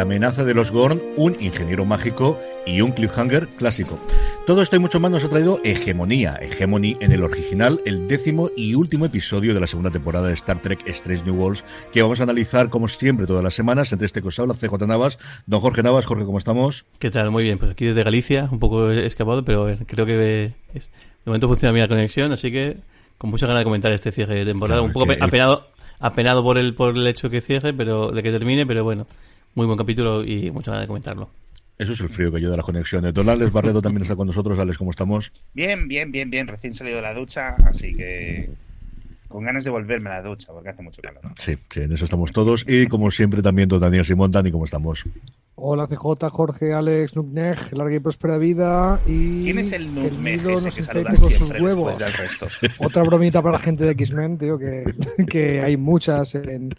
La amenaza de los Gorn, un ingeniero mágico y un cliffhanger clásico. Todo esto y mucho más nos ha traído Hegemonía, Hegemony en el original, el décimo y último episodio de la segunda temporada de Star Trek Strange New Worlds, que vamos a analizar como siempre todas las semanas, entre este que os habla CJ Navas, don Jorge Navas. Jorge, ¿cómo estamos? ¿Qué tal? Muy bien, pues aquí desde Galicia, un poco escapado, pero creo que es, de momento funciona bien la conexión, así que con mucha ganas de comentar este cierre de temporada, Claro, un poco apenado, apenado por el, por el hecho que cierre, pero de que termine, pero bueno, muy buen capítulo y mucha ganas de comentarlo. Eso es el frío que ayuda a las conexiones. Don Alex Barredo también está con nosotros. Alex, ¿cómo estamos? Bien, bien, bien, bien. Recién salido de la ducha, así que con ganas de volverme a la ducha porque hace mucho calor. Sí, sí, en eso estamos todos. Y como siempre también don Daniel Simón. Dani, ¿cómo estamos? Hola CJ, Jorge, Alex, Nukneg, larga y próspera vida y ¿Quién es el que nos que saluda con sus huevos. después del resto? Otra bromita para la gente de X-Men, tío, que, que hay muchas en-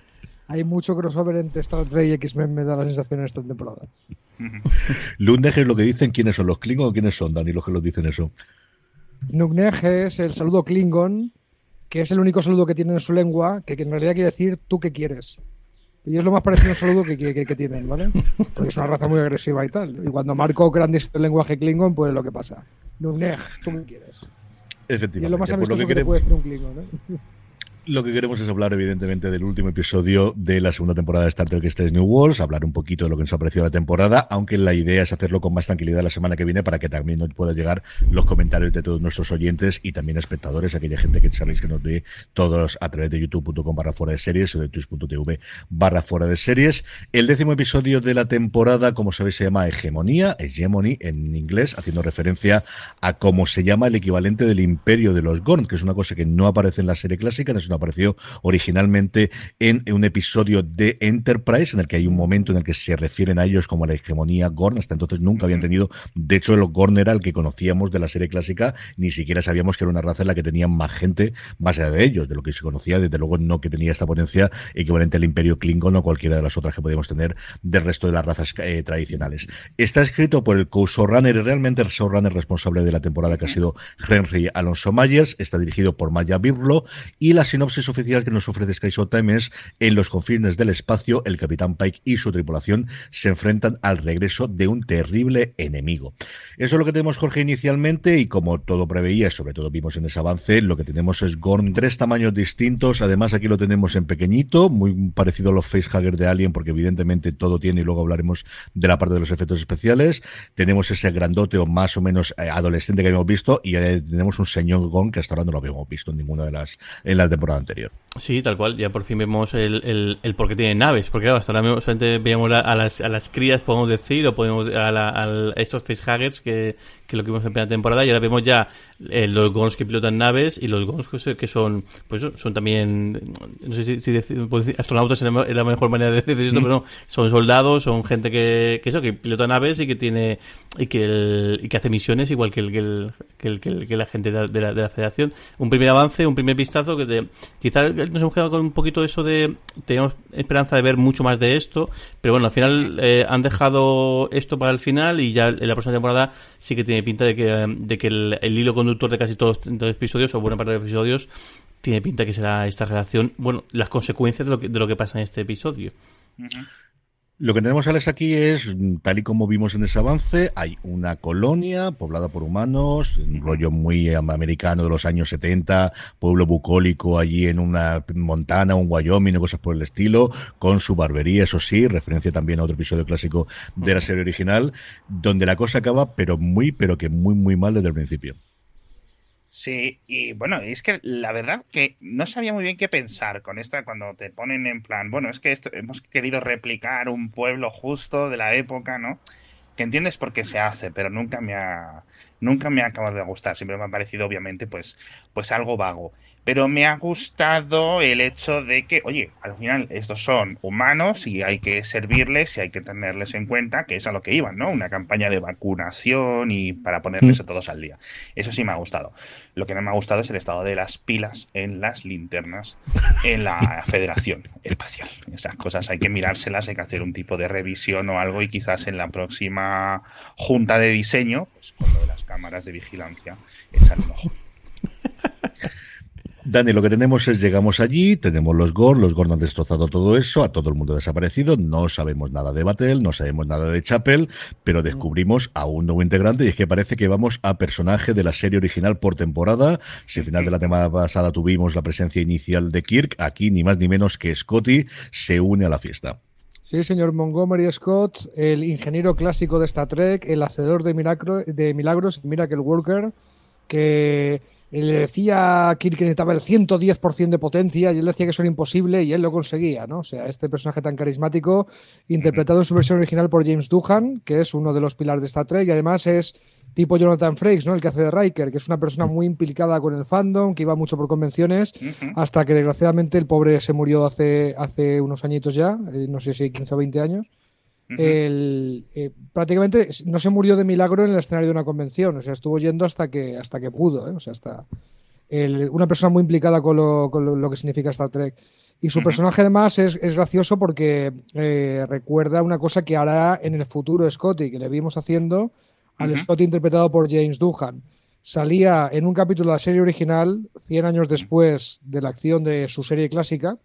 hay mucho crossover entre Star Trek y X-Men, me da la sensación en esta temporada. Lundeg es lo que dicen. ¿Quiénes son los Klingon o quiénes son, Dani, los que los dicen eso? Nukneg es el saludo Klingon, que es el único saludo que tienen en su lengua, que, que en realidad quiere decir tú qué quieres. Y es lo más parecido a un saludo que, que- que tienen, ¿vale? Porque es una raza muy agresiva y tal. Y cuando Marco Grande dice el lenguaje Klingon, pues lo que pasa. Nukneg, tú qué quieres. Y Efectivamente. es lo más Pues amistoso que que, te queremos- puede decir un Klingon, ¿eh? Lo que queremos es hablar, evidentemente, del último episodio de la segunda temporada de Star Trek Strange New Worlds, hablar un poquito de lo que nos ha parecido la temporada, aunque la idea es hacerlo con más tranquilidad la semana que viene para que también nos puedan llegar los comentarios de todos nuestros oyentes y también espectadores, aquella gente que sabéis que nos ve todos a través de youtube.com barra fuera de series o de twitch.tv barra fuera de series. El décimo episodio de la temporada, como sabéis, se llama Hegemonía, Hegemony en inglés, haciendo referencia a cómo se llama el equivalente del imperio de los Gorn, que es una cosa que no aparece en la serie clásica, apareció originalmente en un episodio de Enterprise, en el que hay un momento en el que se refieren a ellos como la hegemonía Gorn, hasta entonces nunca habían tenido, de hecho el Gorn era el que conocíamos de la serie clásica, ni siquiera sabíamos que era una raza en la que tenían más gente más allá de ellos, de lo que se conocía, desde luego no que tenía esta potencia equivalente al imperio Klingon o cualquiera de las otras que podíamos tener del resto de las razas eh, tradicionales. Está escrito por el co-showrunner realmente el showrunner responsable de la temporada que ha sido Henry Alonso Myers, está dirigido por Maya Birlo y la sinopsis oficial que nos ofrece Sky Showtime es en los confines del espacio, el Capitán Pike y su tripulación se enfrentan al regreso de un terrible enemigo. Eso es lo que tenemos, Jorge, inicialmente, y como todo preveía, sobre todo vimos en ese avance, lo que tenemos es Gorn, tres tamaños distintos, además aquí lo tenemos en pequeñito, muy parecido a los facehuggers de Alien, porque evidentemente todo tiene, y luego hablaremos de la parte de los efectos especiales, tenemos ese grandote o más o menos eh, adolescente que habíamos visto, y tenemos un señor Gorn que hasta ahora no lo habíamos visto en ninguna de las, en la temporada anterior. Sí, tal cual. Ya por fin vemos el, el, el por qué tiene naves. Porque claro, hasta ahora mismo solamente veíamos la- a, las, a las crías, podemos decir, o podemos a, la- a estos facehuggers que, que lo que vimos en primera temporada. Y ahora vemos ya eh, los Gons que pilotan naves y los Gons que, son, pues son también, no sé si, si decir- astronautas es la, mejor manera de decir esto, Mm. pero no, son soldados, son gente que, que eso, que pilota naves y que tiene, y que, el- y que hace misiones igual que, el, que, el, que, el- que el- que la gente de la- de la federación. Un primer avance, un primer vistazo que te, quizás nos hemos quedado con un poquito de eso de, teníamos esperanza de ver mucho más de esto, pero bueno, al final eh, han dejado esto para el final y ya en la próxima temporada sí que tiene pinta de que, de que el, hilo conductor de casi todos los episodios, o buena parte de los episodios, tiene pinta que será esta relación, bueno, las consecuencias de lo que, de lo que pasa en este episodio. Lo que tenemos, Alex, aquí es, mm, tal y como vimos en ese avance, hay una colonia poblada por humanos, un rollo muy americano de los años 70, pueblo bucólico allí en una Montana, un Wyoming, cosas por el estilo, con su barbería, eso sí, referencia también a otro episodio clásico de la serie original, donde la cosa acaba, pero muy, pero que muy, muy mal desde el principio. Sí, y bueno, es que la verdad que no sabía muy bien qué pensar con esto cuando te ponen en plan, bueno, es que esto, hemos querido replicar un pueblo justo de la época, ¿no? Que entiendes por qué se hace, pero nunca me ha nunca me ha acabado de gustar, siempre me ha parecido obviamente pues pues algo vago pero me ha gustado el hecho de que, oye, al final estos son humanos y hay que servirles y hay que tenerles en cuenta, que es a lo que iban, ¿no? Una campaña de vacunación y para ponerles a todos al día. Eso sí me ha gustado. Lo que no me ha gustado es el estado de las pilas en las linternas en la Federación Espacial. Esas cosas hay que mirárselas, hay que hacer un tipo de revisión o algo y quizás en la próxima junta de diseño, pues con lo de las cámaras de vigilancia, echar un ojo. Dani, lo que tenemos es, llegamos allí, tenemos los Gorn, los Gorn han destrozado todo eso, a todo el mundo desaparecido, no sabemos nada de Battle, no sabemos nada de Chapel, pero descubrimos a un nuevo integrante y es que parece que vamos a personaje de la serie original por temporada. Si al final de la temporada pasada tuvimos la presencia inicial de Kirk, aquí ni más ni menos que Scotty se une a la fiesta. Sí, señor Montgomery Scott, el ingeniero clásico de Star Trek, el hacedor de, milagro, de milagros, Miracle Worker, que le decía a Kirk que necesitaba el 110% de potencia y él decía que eso era imposible y él lo conseguía, ¿no? O sea, este personaje tan carismático, interpretado en su versión original por James Doohan, que es uno de los pilares de Star Trek y además es tipo Jonathan Frakes, ¿no? El que hace de Riker, que es una persona muy implicada con el fandom, que iba mucho por convenciones, hasta que desgraciadamente el pobre se murió hace, hace unos añitos ya, eh, no sé si 15 o 20 años el, eh, prácticamente no se murió de milagro en el escenario de una convención, o sea, estuvo yendo hasta que hasta que pudo, ¿eh? o sea, hasta una persona muy implicada con lo, con lo, que significa Star Trek. Y su personaje además es, es gracioso porque eh, recuerda una cosa que hará en el futuro Scotty, que le vimos haciendo al Scotty interpretado por James Doohan. Salía en un capítulo de la serie original, 100 años después de la acción de su serie clásica,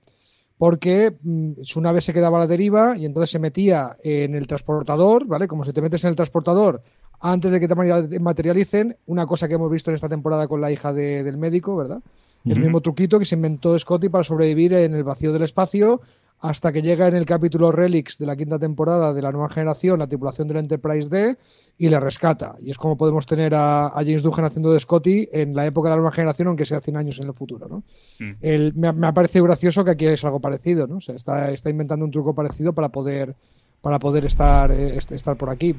porque mm, su nave se quedaba a la deriva y entonces se metía en el transportador, ¿vale? Como si te metes en el transportador antes de que te materialicen, una cosa que hemos visto en esta temporada con la hija del médico, ¿verdad? El mismo truquito que se inventó Scotty para sobrevivir en el vacío del espacio hasta que llega en el capítulo Relics de la quinta temporada de la nueva generación la tripulación del Enterprise D y le rescata. Y es como podemos tener a, James Doohan haciendo de Scotty en la época de la nueva generación, aunque sea 100 años en el futuro. ¿no? Mm. me, ha parecido gracioso que aquí es algo parecido. ¿no? O sea, está, está inventando un truco parecido para poder, para poder estar, eh, estar por aquí.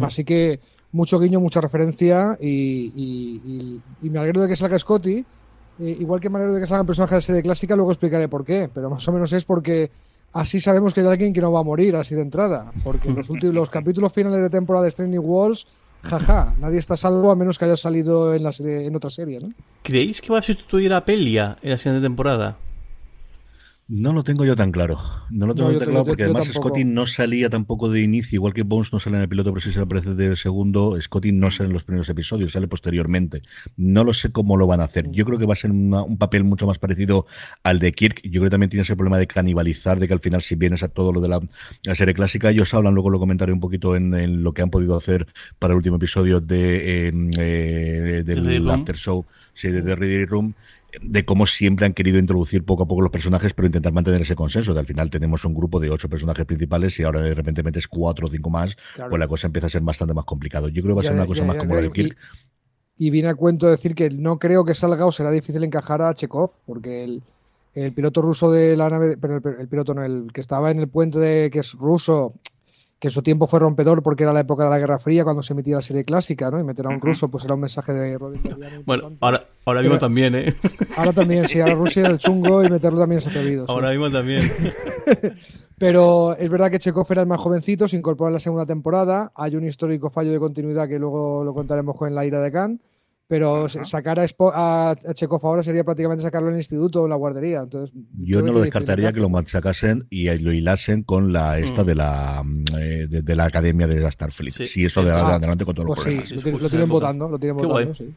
Así que mucho guiño, mucha referencia y, me alegro de que salga Scotty. Eh, igual que me alegro de que salga el personaje de serie clásica, luego explicaré por qué. Pero más o menos es porque así sabemos que hay alguien que no va a morir así de entrada. Porque los últimos los capítulos finales de temporada de Strange Walls, jaja, nadie está salvo a menos que haya salido en, la serie, en otra serie, ¿no? ¿Creéis que va a sustituir a Pelia en la siguiente temporada? No lo tengo yo tan claro. No lo tengo tan claro porque además Scotty no salía tampoco de inicio, igual que Bones no sale en el piloto, pero sí se aparece del segundo. Scotty no sale en los primeros episodios, sale posteriormente. No lo sé cómo lo van a hacer. Yo creo que va a ser un papel mucho más parecido al de Kirk. Yo creo que también tiene ese problema de canibalizar, de que al final, si vienes a todo lo de la, serie clásica, ellos hablan, luego lo comentaré un poquito en, lo que han podido hacer para el último episodio de, eh, del After Show, sí, de The Ready Room de cómo siempre han querido introducir poco a poco los personajes, pero intentar mantener ese consenso. De al final tenemos un grupo de ocho personajes principales y ahora de repente metes cuatro o cinco más, pues la cosa empieza a ser bastante más complicado. Yo creo que va a ser una cosa más como la de Kirk. Y, viene a cuento decir que no creo que salga o será difícil encajar a Chekhov, porque el, el piloto ruso de la nave, pero el, piloto no, el que estaba en el puente de que es ruso, que en su tiempo fue rompedor porque era la época de la Guerra Fría cuando se emitía la serie clásica, ¿no? Y meter a un ruso pues era un mensaje de Bueno, ahora, ahora mismo también, ¿eh? Ahora también, sí, ahora Rusia el chungo y meterlo también es atrevido. Ahora mismo también. Pero es verdad que Chekhov era el más jovencito, se incorporó en la segunda temporada. Hay un histórico fallo de continuidad que luego lo contaremos con la ira de Khan pero sacar a, a, Chekhov ahora sería prácticamente sacarlo en el instituto o en la guardería. Entonces, yo no lo descartaría que lo sacasen y lo hilasen con la esta mm. de la eh, de, la academia de Starfleet. Si eso de adelante con todos los pues Sí, lo, tienen votando, lo tienen votando, sí.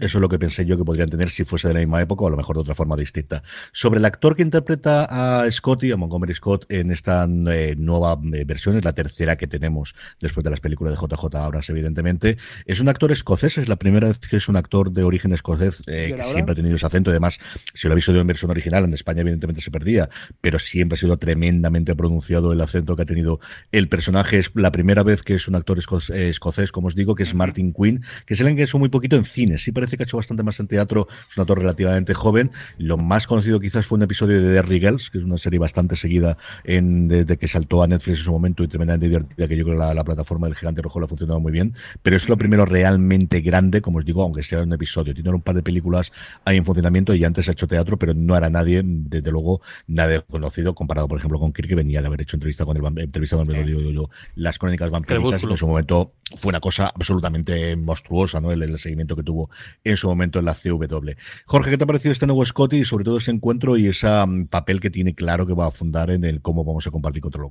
Eso es lo que pensé yo que podrían tener si fuese de la misma época o a lo mejor de otra forma distinta. Sobre el actor que interpreta a Scotty, a Montgomery Scott, en esta eh, nueva eh, versión, es la tercera que tenemos después de las películas de JJ Abrams, evidentemente. Es un actor escocés, es la primera vez que es un actor de origen escocés eh, que siempre ha tenido ese acento. Además, si lo habéis oído en versión original, en España evidentemente se perdía, pero siempre ha sido tremendamente pronunciado el acento que ha tenido el personaje. Es la primera vez que es un actor escocés, como os digo, que es Martin Quinn, que es el que es muy poquito en cine. Sí parece que ha hecho bastante más en teatro, es un actor relativamente joven. Lo más conocido quizás fue un episodio de The Girls, que es una serie bastante seguida en, desde que saltó a Netflix en su momento y tremendamente divertida, que yo creo que la, la plataforma del gigante rojo le ha funcionado muy bien. Pero es lo primero realmente grande, como os digo, aunque sea un episodio. Tiene un par de películas ahí en funcionamiento y antes ha hecho teatro, pero no era nadie, desde luego, nadie conocido comparado, por ejemplo, con Kirk, que venía de haber hecho entrevista con el entrevista con el, digo yo, las crónicas vampíricas, en su momento fue una cosa absolutamente monstruosa, ¿no? El, el, seguimiento que tuvo en su momento en la CW. Jorge, ¿qué te ha parecido este nuevo Scotty y sobre todo ese encuentro y ese um, papel que tiene claro que va a fundar en el cómo vamos a compartir contra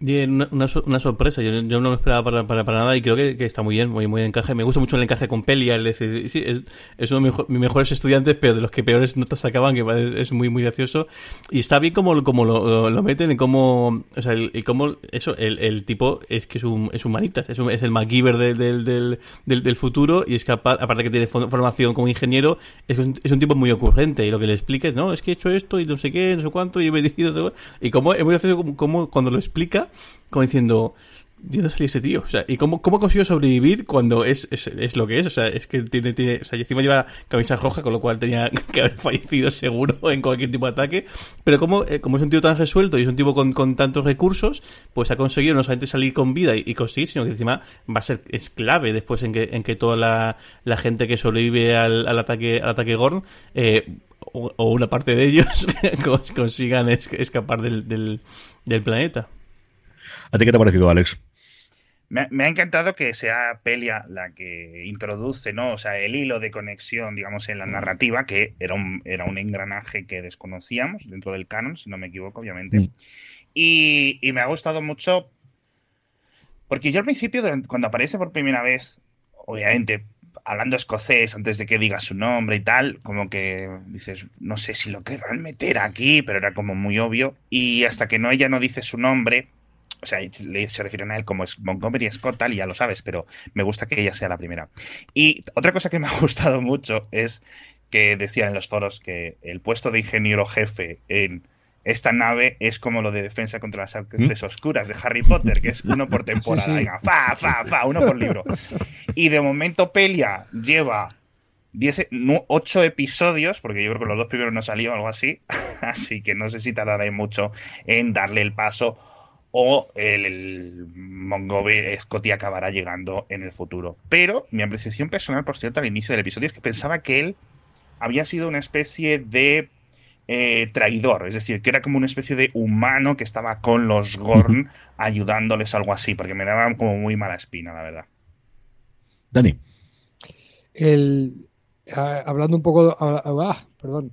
Locon? Una, una, una, sorpresa, yo, yo, no lo esperaba para, para, para nada y creo que, que, está muy bien, muy, muy encaje. Me gusta mucho el encaje con Pelia, es decir, sí, es, es uno de mis, mejores estudiantes, pero de los que peores notas sacaban, que es, muy, muy gracioso. Y está bien como, como lo, lo meten, y como, o sea, el, y como, eso, el, el, tipo es que es un, es un manitas, es, un, es el MacGyver del, del, del, del, futuro y es capaz, aparte que tiene formación como ingeniero, es un, es un tipo muy ocurrente y lo que le explica es, no, es que he hecho esto y no sé qué, no sé cuánto, y he metido, y como, es muy gracioso como, como cuando lo explica, como diciendo, ¿de dónde salió ese tío? O sea, ¿y cómo, cómo consiguió sobrevivir cuando es, es, lo que es? O sea, es que tiene, tiene, o sea, y encima lleva camisa roja, con lo cual tenía que haber fallecido seguro en cualquier tipo de ataque. Pero como, eh, como es un tío tan resuelto y es un tipo con, con tantos recursos, pues ha conseguido no solamente salir con vida y, conseguir, sino que encima va a ser, es clave después en que, en que toda la, la gente que sobrevive al, al ataque, al ataque Gorn, eh, o, una parte de ellos consigan es, escapar del, del planeta. ¿A ti qué te ha parecido, Alex? Me, me, ha encantado que sea Pelia la que introduce, ¿no? O sea, el hilo de conexión, digamos, en la narrativa, que era un, era un engranaje que desconocíamos dentro del canon, si no me equivoco, obviamente. Mm. Y, y, me ha gustado mucho. Porque yo al principio, cuando aparece por primera vez, obviamente, hablando escocés antes de que diga su nombre y tal, como que dices, no sé si lo querrán meter aquí, pero era como muy obvio. Y hasta que no ella no dice su nombre, o sea, se refieren a él como es Montgomery Scott, tal, y ya lo sabes, pero me gusta que ella sea la primera. Y otra cosa que me ha gustado mucho es que decían en los foros que el puesto de ingeniero jefe en esta nave es como lo de defensa contra las artes oscuras de Harry Potter, que es uno por temporada. Sí, sí. Venga, fa, fa, fa, uno por libro. Y de momento Pelia lleva 10, 8 episodios, porque yo creo que los dos primeros no salió algo así, así que no sé si tardará mucho en darle el paso o el, el Montgomery Scotty acabará llegando en el futuro. Pero mi apreciación personal, por cierto, al inicio del episodio es que pensaba que él había sido una especie de eh, traidor, es decir, que era como una especie de humano que estaba con los Gorn ayudándoles algo así, porque me daba como muy mala espina, la verdad. Dani. El, hablando un poco, ah, perdón,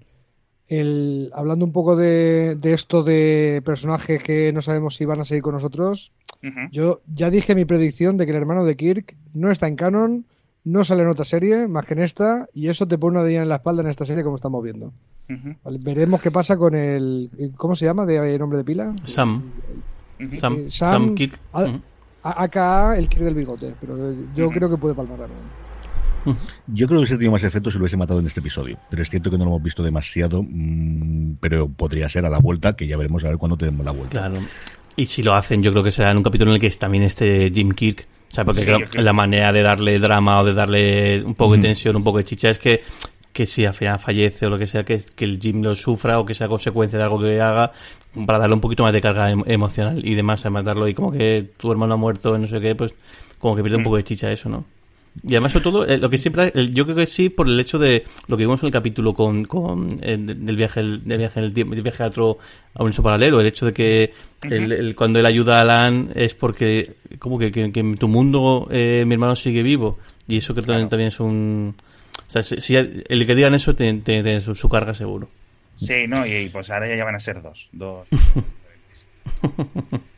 el, hablando un poco de, de, esto de personajes que no sabemos si van a seguir con nosotros, uh -huh. yo ya dije mi predicción de que el hermano de Kirk no está en canon, no sale en otra serie más que en esta, y eso te pone una diana en la espalda en esta serie como estamos viendo. Uh -huh. vale, veremos qué pasa con el. ¿Cómo se llama de nombre de pila? Sam. Uh -huh. Sam, Sam, Sam Kirk. Acá el Kirk del bigote, pero yo creo que puede palmar también. Yo creo que hubiese tenido más efecto si lo hubiese matado en este episodio, pero es cierto que no lo hemos visto demasiado, mmm, pero podría ser a la vuelta, que ya veremos a ver cuándo tenemos la vuelta. Claro. Y si lo hacen, yo creo que será en un capítulo en el que también esté Jim Kirk. O sea, porque sí, creo, sí. la manera de darle drama o de darle un poco de tensión, un poco de chicha, es que que si al final fallece o lo que sea, que, que el Jim lo sufra o que sea consecuencia de algo que haga, para darle un poquito más de carga em emocional y demás, a matarlo y como que tu hermano ha muerto, no sé qué, pues como que pierde un poco de chicha eso, ¿no? Y además, sobre todo, eh, lo que siempre. Eh, yo creo que sí, por el hecho de lo que vimos en el capítulo con, con eh, del viaje del viaje en el tiempo, del viaje a otro a un paralelo. El hecho de que uh -huh. el, el, cuando él ayuda a Alan es porque, como que, que, que en tu mundo eh, mi hermano sigue vivo. Y eso creo que claro. también es un. O sea, si, si el que digan eso tiene, su, carga seguro. Sí, no, y, y, pues ahora ya van a ser dos. Dos.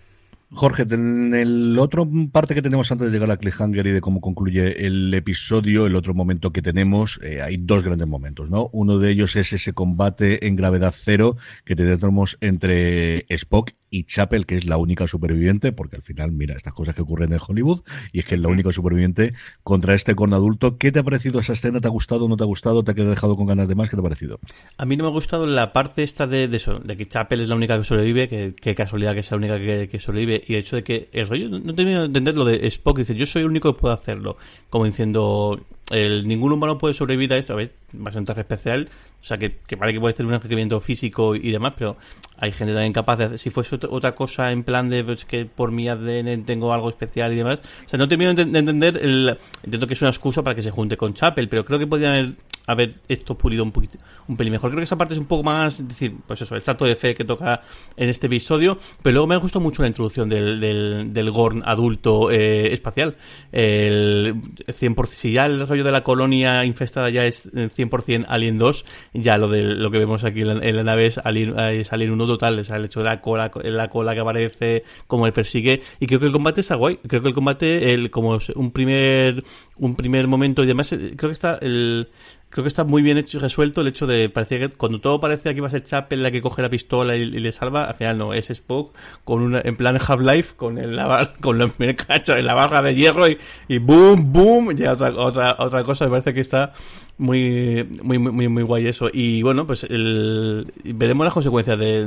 Jorge, en el otro parte que tenemos antes de llegar a Cliffhanger y de cómo concluye el episodio, el otro momento que tenemos, eh, hay dos grandes momentos, ¿no? Uno de ellos es ese combate en gravedad cero que tenemos entre Spock y Chapel, que es la única superviviente, porque al final, mira, estas cosas que ocurren en Hollywood, y es que es la única superviviente contra este con adulto. ¿Qué te ha parecido esa escena? ¿Te ha gustado? ¿No te ha gustado? ¿Te ha dejado con ganas de más? ¿Qué te ha parecido? A mí no me ha gustado la parte esta de, eso, de que Chapel es la única que sobrevive, que, qué casualidad que es la única que, sobrevive, y el hecho de que el rollo, no termino de entender lo de Spock, dice, yo soy el único que puedo hacerlo, como diciendo, el, ningún humano puede sobrevivir a esto, a ver, va a ser un traje especial, o sea, que, que vale que puedes tener un requerimiento físico y demás, pero hay gente también capaz de hacer, si fuese otra cosa en plan de pues, que por mi ADN tengo algo especial y demás, o sea, no termino de entender, el, entiendo que es una excusa para que se junte con Chapel, pero creo que podrían haber haber esto pulido un poquito, un pelín mejor. Creo que esa parte es un poco más, es decir, pues eso, el salto de fe que toca en este episodio, pero luego me gustó mucho la introducción del, del, Gorn adulto eh, espacial. El 100%, si ya el rollo de la colonia infestada ya es 100% Alien 2, ya lo de lo que vemos aquí en la, nave es Alien, es Alien 1 total, es el hecho de la cola, la cola que aparece, como él persigue, y creo que el combate está guay. Creo que el combate, el, como un primer, un primer momento y demás, creo que está el creo que está muy bien hecho resuelto el hecho de parecía que cuando todo parece que va a ser Chapel la que coge la pistola y, le salva al final no es Spock con una en plan Half-Life con el con los en la barra de hierro y, y boom boom ya otra otra otra cosa me parece que está muy muy muy muy guay eso. Y bueno pues el, veremos las consecuencias de,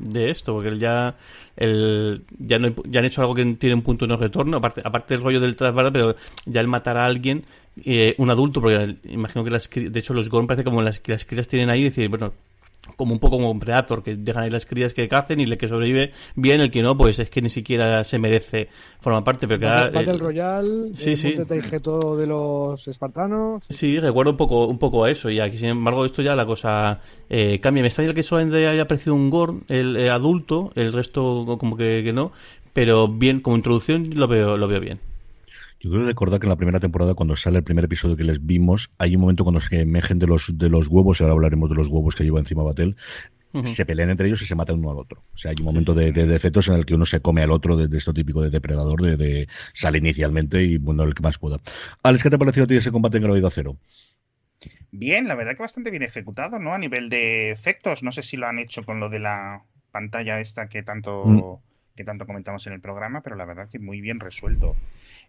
de, esto porque ya el, ya no ya han hecho algo que tiene un punto de no retorno aparte aparte del rollo del trasbarra pero ya el matar a alguien eh, un adulto, porque imagino que las de hecho los Gorn parece como las, que las crías tienen ahí, decir, bueno, como un poco como un Predator, que dejan ahí las crías que cacen y el que sobrevive bien, el que no, pues es que ni siquiera se merece formar parte. Pero que Battle, Battle Royale, sí, sí. de los espartanos. Sí, recuerdo un poco, un poco a eso, y aquí sin embargo esto ya la cosa eh, cambia. Me extraña que solamente haya aparecido un Gorn, el eh, adulto, el resto como que, que no, pero bien, como introducción lo veo, lo veo bien. Yo quiero recordar que en la primera temporada, cuando sale el primer episodio que les vimos, hay un momento cuando se emergen de los, de los huevos, y ahora hablaremos de los huevos que lleva encima Batel, se pelean entre ellos y se matan uno al otro. O sea, hay un momento de, de, defectos en el que uno se come al otro de, esto típico de depredador, de, sale inicialmente y bueno, el que más pueda. Alex, ¿qué te ha parecido a ti ese combate en gravedad cero? Bien, la verdad que bastante bien ejecutado, ¿no? A nivel de efectos, no sé si lo han hecho con lo de la pantalla esta que tanto, mm. que tanto comentamos en el programa, pero la verdad que muy bien resuelto.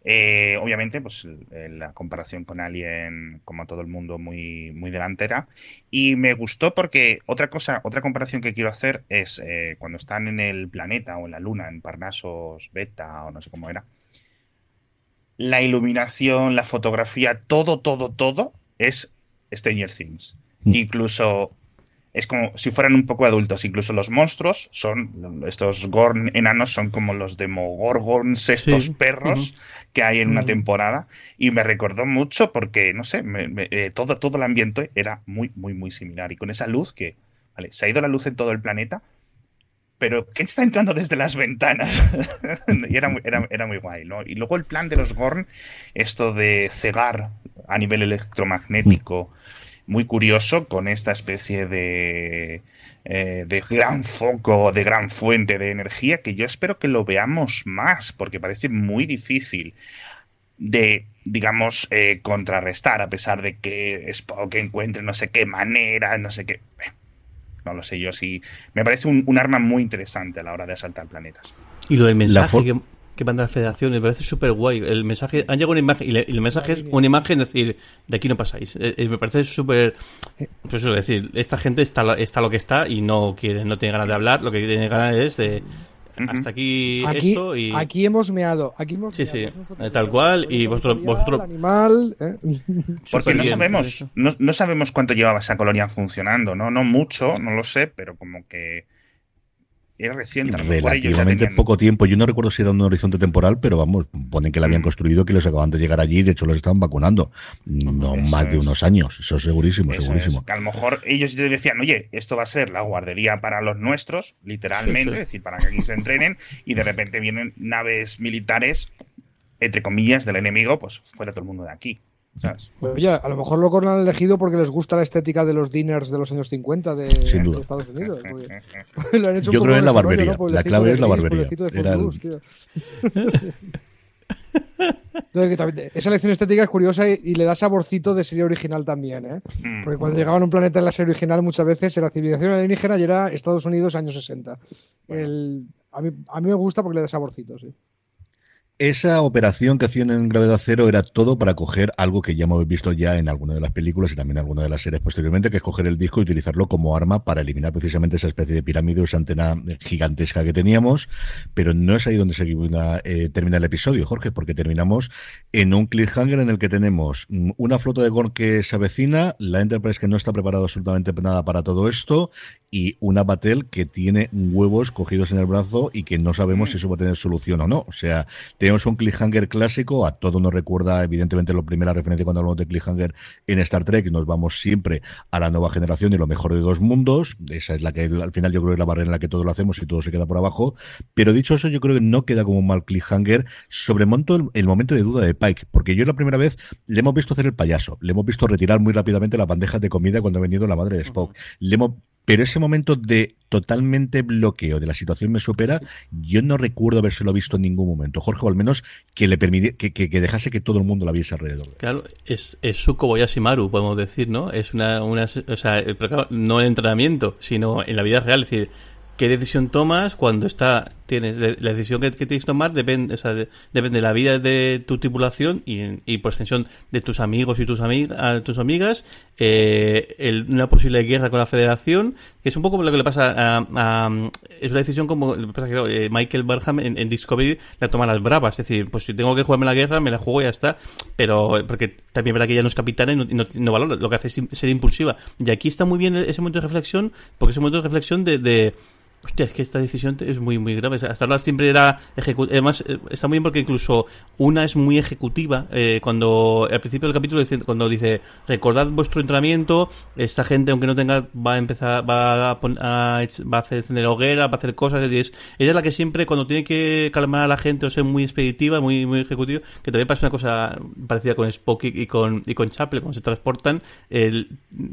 Eh, obviamente, pues la comparación con Alien, como todo el mundo, muy, muy delantera. Y me gustó porque otra cosa, otra comparación que quiero hacer es eh, cuando están en el planeta o en la luna, en Parnasos Beta o no sé cómo era. La iluminación, la fotografía, todo, todo, todo es Stranger Things. Mm. Incluso es como si fueran un poco adultos. Incluso los monstruos son, estos Gorn enanos son como los Demogorgons, estos perros que hay en una temporada. Y me recordó mucho porque, no sé, eh, todo, todo el ambiente era muy, muy, muy similar. Y con esa luz que, vale, se ha ido la luz en todo el planeta, pero ¿qué está entrando desde las ventanas? y era muy, era, era muy guay, ¿no? Y luego el plan de los Gorn, esto de cegar a nivel electromagnético muy curioso con esta especie de, eh, de gran foco, de gran fuente de energía, que yo espero que lo veamos más, porque parece muy difícil de, digamos, eh, contrarrestar, a pesar de que Spock encuentre no sé qué manera, no sé qué. No lo sé yo, sí. Me parece un, arma muy interesante a la hora de asaltar planetas. Y lo del mensaje que, que manda la federación, me parece súper guay. El mensaje, han llegado una imagen, y, el mensaje es una imagen, decir, de aquí no pasáis. Eh, eh, me parece súper, pues eso, es decir, esta gente está, está lo que está y no quiere, no tiene ganas de hablar, lo que tiene ganas es de, hasta aquí, esto y aquí hemos meado aquí hemos sí sí tal cual y vosotros vosotros animal ¿eh? porque no sabemos no, no, sabemos cuánto llevaba esa colonia funcionando no no mucho no lo sé pero como que era reciente. Relativamente poco tiempo. Yo no recuerdo si era un horizonte temporal, pero vamos, ponen que la habían mm. construido, que les acaban de llegar allí, de hecho los estaban vacunando. No más de unos años. Eso es segurísimo, segurísimo. a lo mejor ellos decían, oye, esto va a ser la guardería para los nuestros, literalmente, es decir, para que aquí se entrenen, y de repente vienen naves militares, entre comillas, del enemigo, pues fuera todo el mundo de aquí. Oye, a lo mejor lo han elegido porque les gusta la estética de los diners de los años 50 de, de Estados Unidos. Yo creo en la barbería. La clave es la barbería. esa elección estética es curiosa y, le da saborcito de serie original también, ¿eh? Mm. Porque cuando llegaban a un planeta en la serie original muchas veces la civilización alienígena ya era Estados Unidos años 60. El, a, mí, a mí me gusta porque le da saborcito, sí. Esa operación que hacían en Gravedad Cero era todo para coger algo que ya hemos visto ya en alguna de las películas y también en alguna de las series posteriormente, que es coger el disco y utilizarlo como arma para eliminar precisamente esa especie de pirámide o esa antena gigantesca que teníamos. Pero no es ahí donde se eh, termina el episodio, Jorge, porque terminamos en un cliffhanger en el que tenemos mm, una flota de Gorn que se avecina, la Enterprise que no está preparada absolutamente nada para todo esto y una Batel que tiene huevos cogidos en el brazo y que no sabemos si eso va a tener solución o no. O sea, tenemos un cliffhanger clásico, a todo nos recuerda evidentemente la primera referencia cuando hablamos de cliffhanger en Star Trek, nos vamos siempre a la nueva generación y lo mejor de dos mundos. Esa es la que al final yo creo que es la barrera en la que todo lo hacemos y todo se queda por abajo. Pero dicho eso, yo creo que no queda como un mal cliffhanger sobre el, el momento de duda de Pike, porque yo la primera vez le hemos visto hacer el payaso, le hemos visto retirar muy rápidamente las bandejas de comida cuando ha venido la madre de Spock, le hemos pero ese momento de totalmente bloqueo de la situación me supera, yo no recuerdo habérselo visto en ningún momento. Jorge, o al menos que le permitiera, que, dejase que todo el mundo la viese alrededor. Claro, es, es su Kobayashimaru, podemos decir, ¿no? Es una, una o sea, no en entrenamiento, sino en la vida real. Es decir, qué decisión tomas cuando está tienes la decisión que, tienes que tomar depende sea, depende de la vida de tu tripulación y, por extensión de tus amigos y tus amigas tus amigas eh, una posible guerra con la Federación que es un poco lo que le pasa a, es una decisión como eh, Michael Barham en, Discovery la toma a las bravas es decir pues si tengo que jugarme la guerra me la juego y ya está pero porque también verá que ella no es capitana y no, valora lo que hace es ser impulsiva. Y aquí está muy bien ese momento de reflexión porque es un momento de reflexión de Hostia, es que esta decisión es muy, muy grave. Hasta ahora siempre era ejecutiva. Además, eh, está muy bien porque incluso una es muy ejecutiva. Eh, cuando al principio del capítulo, cuando dice, recordad vuestro entrenamiento, esta gente, aunque no tenga, va a empezar, va a, va a hacer encender hoguera, va a hacer cosas. ella es la que siempre, cuando tiene que calmar a la gente o ser muy expeditiva, muy, muy ejecutiva, que también pasa una cosa parecida con Spock y con, y con Chaple, cuando se transportan,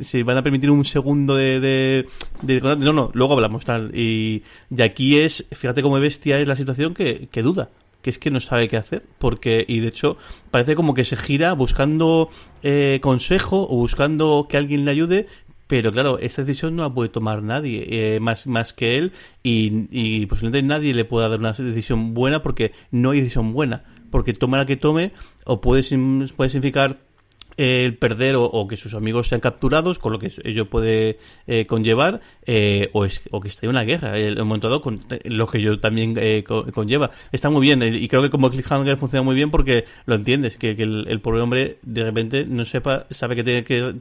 se van a permitir un segundo de, de, de, no, no, luego hablamos tal. Y, y, aquí es, fíjate cómo bestia es la situación que, duda que es que no sabe qué hacer, porque, y de hecho, parece como que se gira buscando eh, consejo o buscando que alguien le ayude, pero claro, esta decisión no la puede tomar nadie eh, más, más que él, y, posiblemente nadie le pueda dar una decisión buena porque no hay decisión buena, porque tome la que tome, o puede, puede significar el perder o, que sus amigos sean capturados, con lo que ello puede eh, conllevar, eh, o, es, o que esté en una guerra, el, momento dado, con lo que ello también eh, conlleva. Está muy bien, y creo que como cliffhanger funciona muy bien porque lo entiendes, que, el, pobre hombre de repente no sepa, sabe que tiene que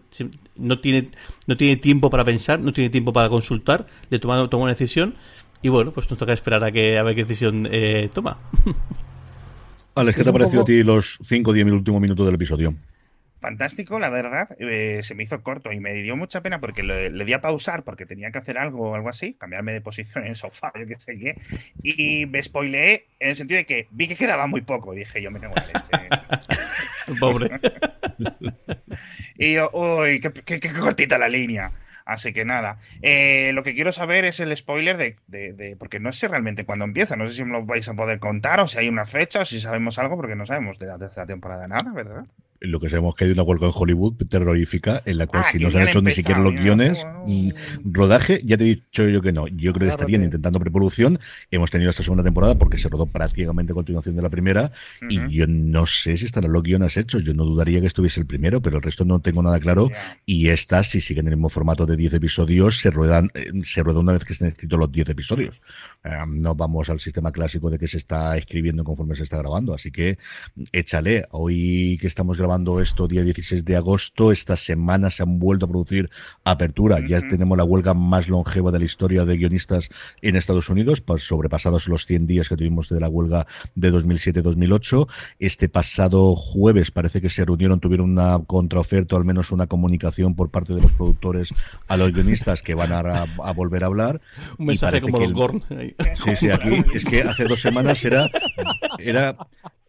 no tiene, no tiene tiempo para pensar, no tiene tiempo para consultar, le toma, toma una decisión, y bueno, pues nos toca esperar a que a ver qué decisión toma. Alex, ¿qué te ha parecido a ti los 5 o 10 últimos minutos del episodio? Fantástico, la verdad. Eh, se me hizo corto y me dio mucha pena porque le, di a pausar porque tenía que hacer algo o algo así, cambiarme de posición en el sofá, yo qué sé qué. Y me spoileé en el sentido de que vi que quedaba muy poco. Dije, yo me tengo la leche. Pobre. y yo, uy, qué, qué, cortita la línea. Así que nada, eh, lo que quiero saber es el spoiler de, de, de, porque no sé realmente cuándo empieza, no sé si me lo vais a poder contar o si hay una fecha o si sabemos algo, porque no sabemos de la tercera temporada nada, ¿verdad? Lo que sabemos que hay una huelga en Hollywood terrorífica en la cual ah, si no se han hecho ni siquiera los guiones mm, rodaje ya te he dicho yo que no. Yo creo que estarían intentando preproducción. Hemos tenido esta segunda temporada porque se rodó prácticamente a continuación de la primera y yo no sé si estarán los guiones hechos. Yo no dudaría que estuviese el primero pero el resto no tengo nada claro. Y estas si siguen en el mismo formato de 10 episodios se ruedan eh, se rueda una vez que estén escritos los 10 episodios. Eh, no vamos al sistema clásico de que se está escribiendo conforme se está grabando. Así que échale hoy que estamos grabando esto día 16 de agosto, esta semana se han vuelto a producir apertura, ya tenemos la huelga más longeva de la historia de guionistas en Estados Unidos, sobrepasados los 100 días que tuvimos de la huelga de 2007-2008. Este pasado jueves parece que se reunieron, tuvieron una contraoferta o al menos una comunicación por parte de los productores a los guionistas que van a, volver a hablar. Un mensaje como los Gorn. Sí, sí, aquí es que hace dos semanas era, era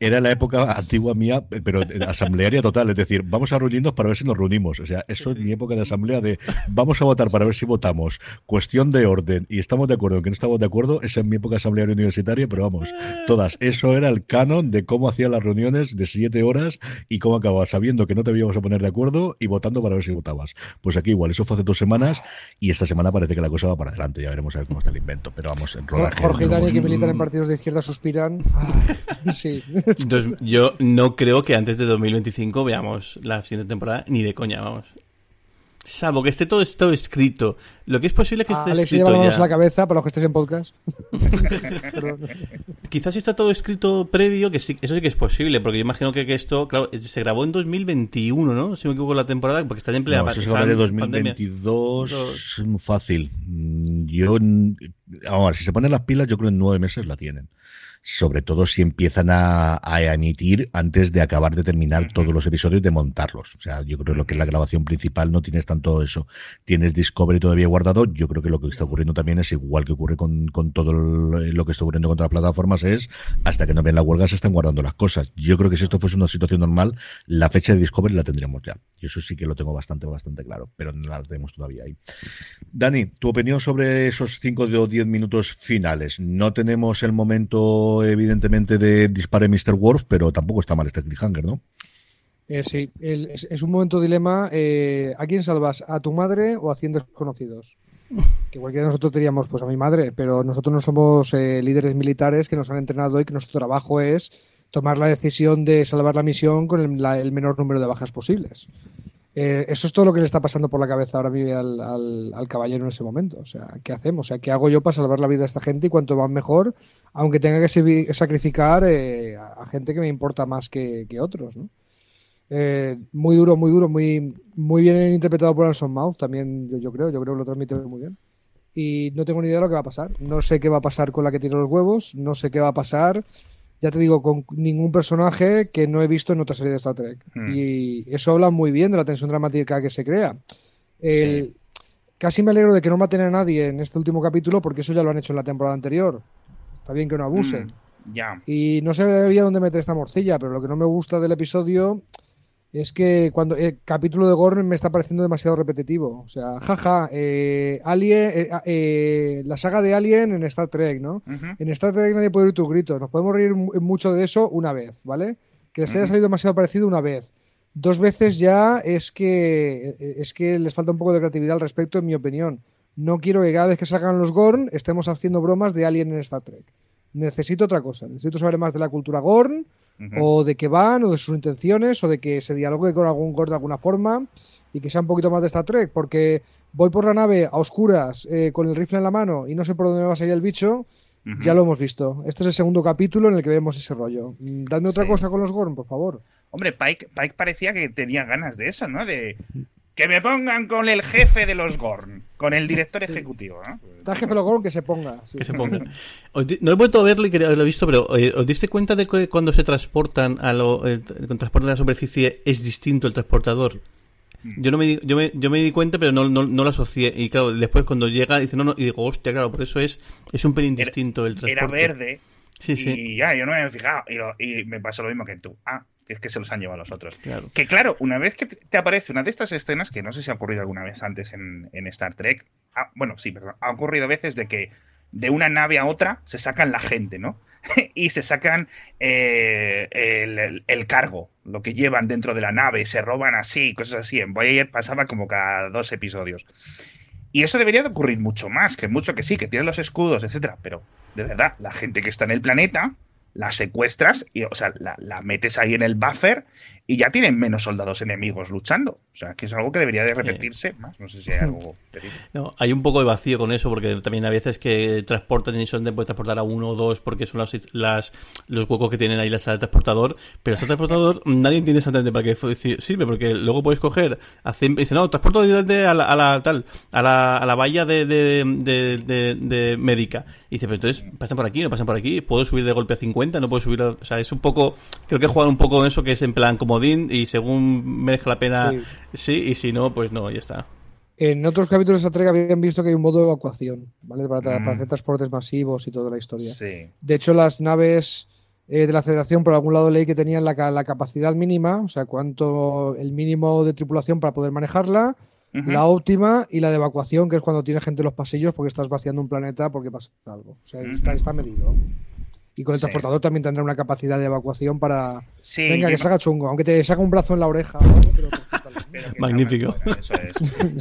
era la época antigua mía, pero asamblearia total. Es decir, vamos a reunirnos para ver si nos reunimos. O sea, eso es mi época de asamblea de vamos a votar para ver si votamos. Cuestión de orden. Y estamos de acuerdo que no estamos de acuerdo. Esa es mi época asamblearia universitaria, pero vamos, todas. Eso era el canon de cómo hacía las reuniones de siete horas y cómo acababa sabiendo que no te íbamos a poner de acuerdo y votando para ver si votabas. Pues aquí igual, eso fue hace dos semanas y esta semana parece que la cosa va para adelante. Ya veremos a ver cómo está el invento. Pero vamos, en rodaje. Jorge y Dani, que militan en partidos de izquierda, suspiran. sí. Entonces, yo no creo que antes de 2025 veamos la siguiente temporada ni de coña, vamos. Salvo que esté todo, todo escrito. Lo que es posible que esté Alex, escrito ya. la cabeza para los que estés en podcast. Quizás está todo escrito previo, que sí, eso sí que es posible, porque yo imagino que, que esto, claro, se grabó en 2021, ¿no? Si me equivoco la temporada, porque está en plena no, se ver 2022 fácil. Mm, Yo, ahora, si se ponen las pilas, yo creo que en nueve meses la tienen sobre todo si empiezan a, a, emitir antes de acabar de terminar todos los episodios de montarlos. O sea, yo creo que lo que es la grabación principal no tienes tanto eso. Tienes Discovery todavía guardado. Yo creo que lo que está ocurriendo también es igual que ocurre con, con todo lo que está ocurriendo con otras plataformas es hasta que no ven la huelga se están guardando las cosas. Yo creo que si esto fuese una situación normal, la fecha de Discovery la tendríamos ya. Y eso sí que lo tengo bastante, bastante claro, pero no la tenemos todavía ahí. Dani, tu opinión sobre esos 5 o 10 minutos finales. No tenemos el momento evidentemente de dispare Mr. Worf, pero tampoco está mal este cliffhanger, ¿no? Eh, sí, el, es, es, un momento dilema. Eh, ¿A quién salvas? ¿A tu madre o a 100 desconocidos? Que cualquiera de nosotros diríamos, pues a mi madre, pero nosotros no somos eh, líderes militares que nos han entrenado y que nuestro trabajo es tomar la decisión de salvar la misión con el, la, el menor número de bajas posibles. Eh, eso es todo lo que le está pasando por la cabeza ahora mismo al, al, al, caballero en ese momento. O sea, ¿qué hacemos? O sea, ¿qué hago yo para salvar la vida de esta gente y cuanto más mejor, aunque tenga que sacrificar eh, a gente que me importa más que, otros, ¿no? Eh, muy duro, muy duro, muy, muy bien interpretado por Anson Mouth, también yo, yo, creo, yo creo que lo transmite muy bien. Y no tengo ni idea de lo que va a pasar. No sé qué va a pasar con la que tiene los huevos, no sé qué va a pasar ya te digo, con ningún personaje que no he visto en otra serie de Star Trek. Mm. Y eso habla muy bien de la tensión dramática que se crea. El, sí. Casi me alegro de que no maten a nadie en este último capítulo, porque eso ya lo han hecho en la temporada anterior. Está bien que no abusen. Mm, yeah. Y no sabía dónde meter esta morcilla, pero lo que no me gusta del episodio es que cuando el capítulo de Gorn me está pareciendo demasiado repetitivo. O sea, jaja, eh, Alien, eh, eh, la saga de Alien en Star Trek, ¿no? Uh -huh. En Star Trek nadie puede oír tus gritos. Nos podemos reír mucho de eso una vez, ¿vale? Que les uh -huh. haya salido demasiado parecido una vez. Dos veces ya es que es que les falta un poco de creatividad al respecto, en mi opinión. No quiero que cada vez que salgan los Gorn estemos haciendo bromas de Alien en Star Trek. Necesito otra cosa. Necesito saber más de la cultura Gorn Uh -huh. o de que van, o de sus intenciones, o de que se dialogue con algún gordo de alguna forma y que sea un poquito más de Star Trek, porque voy por la nave a oscuras eh, con el rifle en la mano y no sé por dónde me va a salir el bicho, uh -huh. ya lo hemos visto. Este es el segundo capítulo en el que vemos ese rollo. Dame otra sí. cosa con los Gorn, por favor. Hombre, Pike, Pike parecía que tenía ganas de eso, ¿no? De que me pongan con el jefe de los Gorn, con el director ejecutivo. ¿no? Está el jefe de los Gorn que se ponga. Sí. Que se ponga. No he vuelto a verlo y lo he visto, pero eh, ¿os diste cuenta de que cuando se transportan a lo, eh, transportan a la superficie es distinto el transportador? Yo no me di, yo me, yo me di cuenta, pero no, no, no, lo asocié. Y claro, después cuando llega, dice no, no, y digo, hostia, claro, por eso es, es un pelín distinto el transporte. Era verde. Sí, y sí. ya, yo no me había fijado. Y, lo, y me pasó lo mismo que tú. Ah, es que se los han llevado los otros. Claro. Que claro, una vez que te aparece una de estas escenas, que no sé si ha ocurrido alguna vez antes en, en Star Trek, ah, bueno, sí, perdón, ha ocurrido veces de que de una nave a otra se sacan la gente, ¿no? y se sacan eh, el, el, el, cargo, lo que llevan dentro de la nave, se roban así, cosas así. En Voyager pasaba como cada dos episodios. Y eso debería de ocurrir mucho más, que mucho que sí, que tienen los escudos, etcétera, pero de verdad, la gente que está en el planeta la secuestras y, o sea, la, la, metes ahí en el buffer y ya tienen menos soldados enemigos luchando. O sea, que es algo que debería de repetirse más. No sé si hay algo. no, hay un poco de vacío con eso, porque también a veces que transportan y solamente puedes transportar a uno o dos porque son las, las los huecos que tienen ahí la sala de transportador. Pero ese transportador nadie entiende exactamente para qué sirve, porque luego puedes coger, hacer, dice, no, transporto directamente a la, a la tal, a la, a la valla de, de, de, de, de médica. Y dice, pero entonces pasan por aquí, no pasan por aquí, puedo subir de golpe a 50, no puedo subir, a, o sea, es un poco, creo que juegan un poco con eso que es en plan comodín y según merezca la pena, sí. sí, y si no, pues no, ya está. En otros capítulos de esta entrega habían visto que hay un modo de evacuación, ¿vale? Para, mm. para hacer transportes masivos y toda la historia. Sí. De hecho, las naves eh, de la Federación, por algún lado leí que tenían la, la, capacidad mínima, o sea, cuánto el mínimo de tripulación para poder manejarla, la óptima y la de evacuación, que es cuando tiene gente en los pasillos porque estás vaciando un planeta porque pasa algo. O sea, está, está medido. Y con el transportador también tendrá una capacidad de evacuación para. Venga, que se haga chungo, aunque te saca un brazo en la oreja. Magnífico.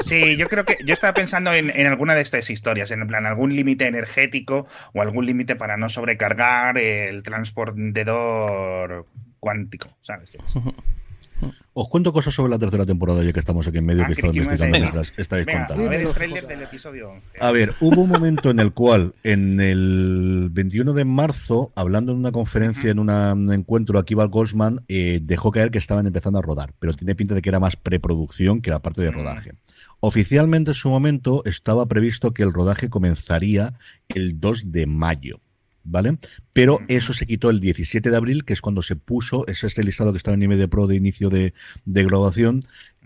Sí, yo creo que. Yo estaba pensando en, en, alguna de estas historias, en plan algún límite energético o algún límite para no sobrecargar el transportador cuántico, ¿sabes? Os cuento cosas sobre la tercera temporada, ya que estamos aquí en medio, ah, que he estado investigando mientras estáis contando. A ver, el trailer del episodio 11. A ver, hubo un momento en el cual, en el 21 de marzo, hablando en una conferencia, en un encuentro, aquí Val Goldsman eh, dejó caer que estaban empezando a rodar, pero tiene pinta de que era más preproducción que la parte de rodaje. Oficialmente en su momento estaba previsto que el rodaje comenzaría el 2 de mayo. ¿Vale? Pero eso se quitó el 17 de abril, que es cuando se puso, es este listado que estaba en IMD Pro de inicio de, de graduación,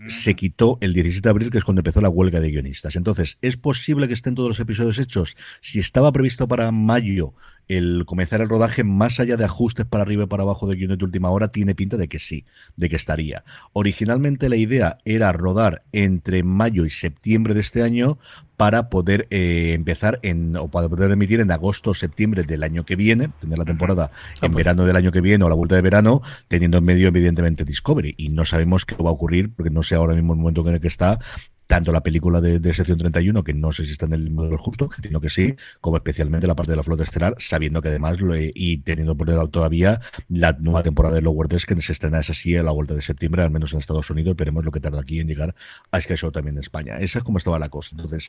se quitó el 17 de abril, que es cuando empezó la huelga de guionistas. Entonces, ¿es posible que estén todos los episodios hechos? Si estaba previsto para mayo el comenzar el rodaje, más allá de ajustes para arriba y para abajo de guiones de última hora, tiene pinta de que sí, de que estaría. Originalmente la idea era rodar entre mayo y septiembre de este año para poder eh, empezar en, o para poder emitir en agosto o septiembre del año que viene, tener la temporada ah, en pues. verano del año que viene o la vuelta de verano, teniendo en medio evidentemente Discovery. Y no sabemos qué va a ocurrir, porque no sé ahora mismo el momento en el que está, tanto la película de, de, sección 31, que no sé si está en el modelo justo, entiendo que sí, como especialmente la parte de la flota estelar, sabiendo que además, lo y teniendo por detrás todavía la nueva temporada de Lower Decks, que se estrena esa sí a la vuelta de septiembre, al menos en Estados Unidos, veremos lo que tarda aquí en llegar a Sky Show también en España. Esa es como estaba la cosa. Entonces,